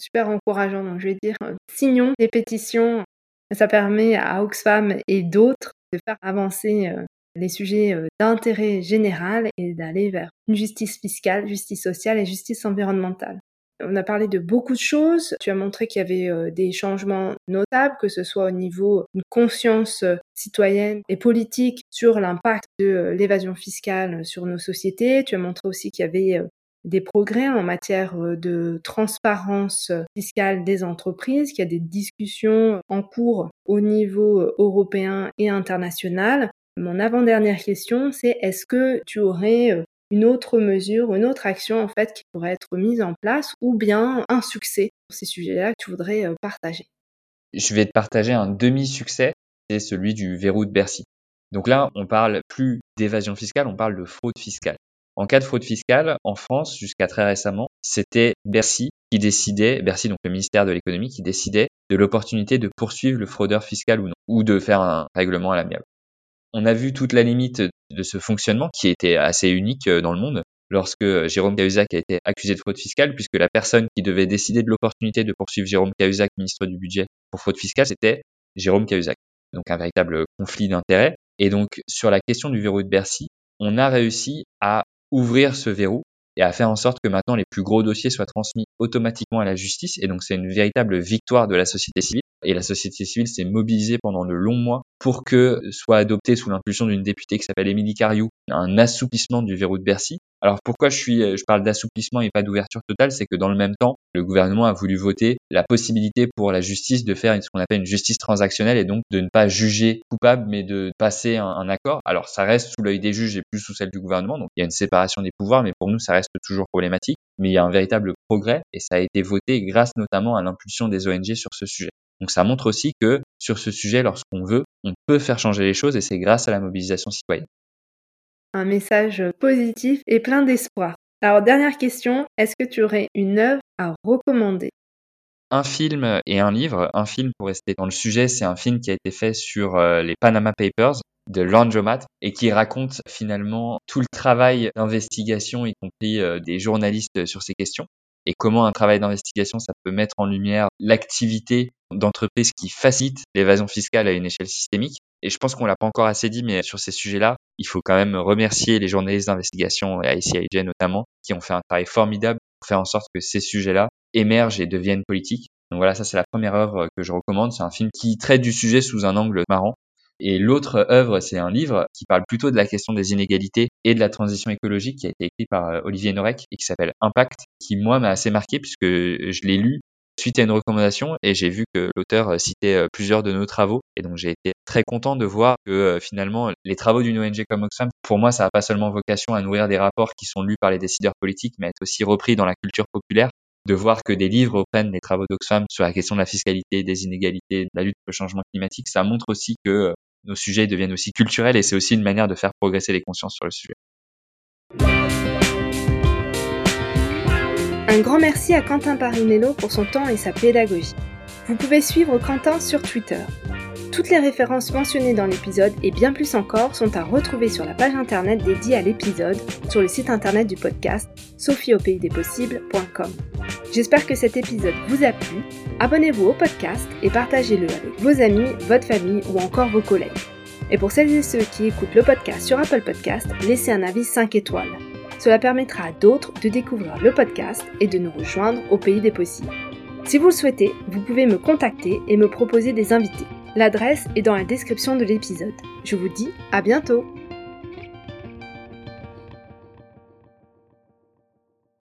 super encourageant. Donc, je vais dire, euh, signons des pétitions. Ça permet à Oxfam et d'autres de faire avancer euh, les sujets euh, d'intérêt général et d'aller vers une justice fiscale, justice sociale et justice environnementale. On a parlé de beaucoup de choses. Tu as montré qu'il y avait des changements notables, que ce soit au niveau d'une conscience citoyenne et politique sur l'impact de l'évasion fiscale sur nos sociétés. Tu as montré aussi qu'il y avait des progrès en matière euh, de transparence fiscale des entreprises, qu'il y a des discussions en cours au niveau euh, européen et international. Mon avant-dernière question, c'est est-ce que tu aurais euh, une autre mesure, une autre action en fait qui pourrait être mise en place ou bien un succès sur ces sujets-là que tu voudrais partager? Je vais te partager un demi-succès, c'est celui du verrou de Bercy. Donc là, on parle plus d'évasion fiscale, on parle de fraude fiscale. En cas de fraude fiscale, en France, jusqu'à très récemment, c'était Bercy qui décidait, Bercy donc le ministère de l'économie, qui décidait de l'opportunité de poursuivre le fraudeur fiscal ou non, ou de faire un règlement à l'amiable. On a vu toute la limite de ce fonctionnement qui était assez unique euh, dans le monde lorsque Jérôme Cahuzac a été accusé de fraude fiscale, puisque la personne qui devait décider de l'opportunité de poursuivre Jérôme Cahuzac, ministre du Budget, pour fraude fiscale, c'était Jérôme Cahuzac. Donc un véritable conflit d'intérêts. Et donc sur la question du verrou de Bercy, on a réussi à ouvrir ce verrou et à faire en sorte que maintenant les plus gros dossiers soient transmis automatiquement à la justice. Et donc c'est une véritable victoire de la société civile. Et la société civile s'est mobilisée pendant de longs mois pour que soit adopté sous l'impulsion d'une députée qui s'appelle Émilie Cariou un assouplissement du verrou de Bercy alors pourquoi je suis, je parle d'assouplissement et pas d'ouverture totale, c'est que dans le même temps, le gouvernement a voulu voter la possibilité pour la justice de faire ce qu'on appelle une justice transactionnelle et donc de ne pas juger coupable mais de passer un, accord. Alors ça reste sous l'œil des juges et plus sous celle du gouvernement, donc il y a une séparation des pouvoirs, mais pour nous ça reste toujours problématique. Mais il y a un véritable progrès et ça a été voté grâce notamment à l'impulsion des ONG sur ce sujet. Donc ça montre aussi que sur ce sujet, lorsqu'on veut, on peut faire changer les choses et c'est grâce à la mobilisation citoyenne un message positif et plein d'espoir. Alors dernière question, est-ce que tu aurais une œuvre à recommander? Un film et un livre. Un film, pour rester dans le sujet, c'est un film qui a été fait sur euh, les Panama Papers de Laundromat et qui raconte finalement tout le travail d'investigation, y compris euh, des journalistes sur ces questions, et comment un travail d'investigation, ça peut mettre en lumière l'activité d'entreprises qui facilitent l'évasion fiscale à une échelle systémique. Et je pense qu'on l'a pas encore assez dit, mais sur ces sujets-là, il faut quand même remercier les journalistes d'investigation et ICIJ notamment, qui ont fait un travail formidable pour faire en sorte que ces sujets-là émergent et deviennent politiques. Donc voilà, ça c'est la première œuvre que je recommande. C'est un film qui traite du sujet sous un angle marrant. Et l'autre œuvre, c'est un livre qui parle plutôt de la question des inégalités et de la transition écologique qui a été écrit par euh, Olivier Norek et qui s'appelle Impact, qui moi m'a assez marqué puisque je l'ai lu suite à une recommandation et j'ai vu que l'auteur euh, citait euh, plusieurs de nos travaux et donc j'ai été très content de voir que finalement les travaux d'une ONG comme Oxfam, pour moi ça n'a pas seulement vocation à nourrir des rapports qui sont lus par les décideurs politiques mais être aussi repris dans la culture populaire de voir que des livres reprennent les travaux d'Oxfam sur la question de la fiscalité, des inégalités, de la lutte contre le changement climatique, ça montre aussi que nos sujets deviennent aussi culturels et c'est aussi une manière de faire progresser les consciences sur le sujet. Un grand merci à Quentin Parinello pour son temps et sa pédagogie. Vous pouvez suivre Quentin sur Twitter. Toutes les références mentionnées dans l'épisode et bien plus encore sont à retrouver sur la page internet dédiée à l'épisode sur le site internet du podcast sophieaupaysdespossibles.com. J'espère que cet épisode vous a plu. Abonnez-vous au podcast et partagez-le avec vos amis, votre famille ou encore vos collègues. Et pour celles et ceux qui écoutent le podcast sur Apple Podcast, laissez un avis 5 étoiles. Cela permettra à d'autres de découvrir le podcast et de nous rejoindre au pays des possibles. Si vous le souhaitez, vous pouvez me contacter et me proposer des invités. L'adresse est dans la description de l'épisode. Je vous dis à bientôt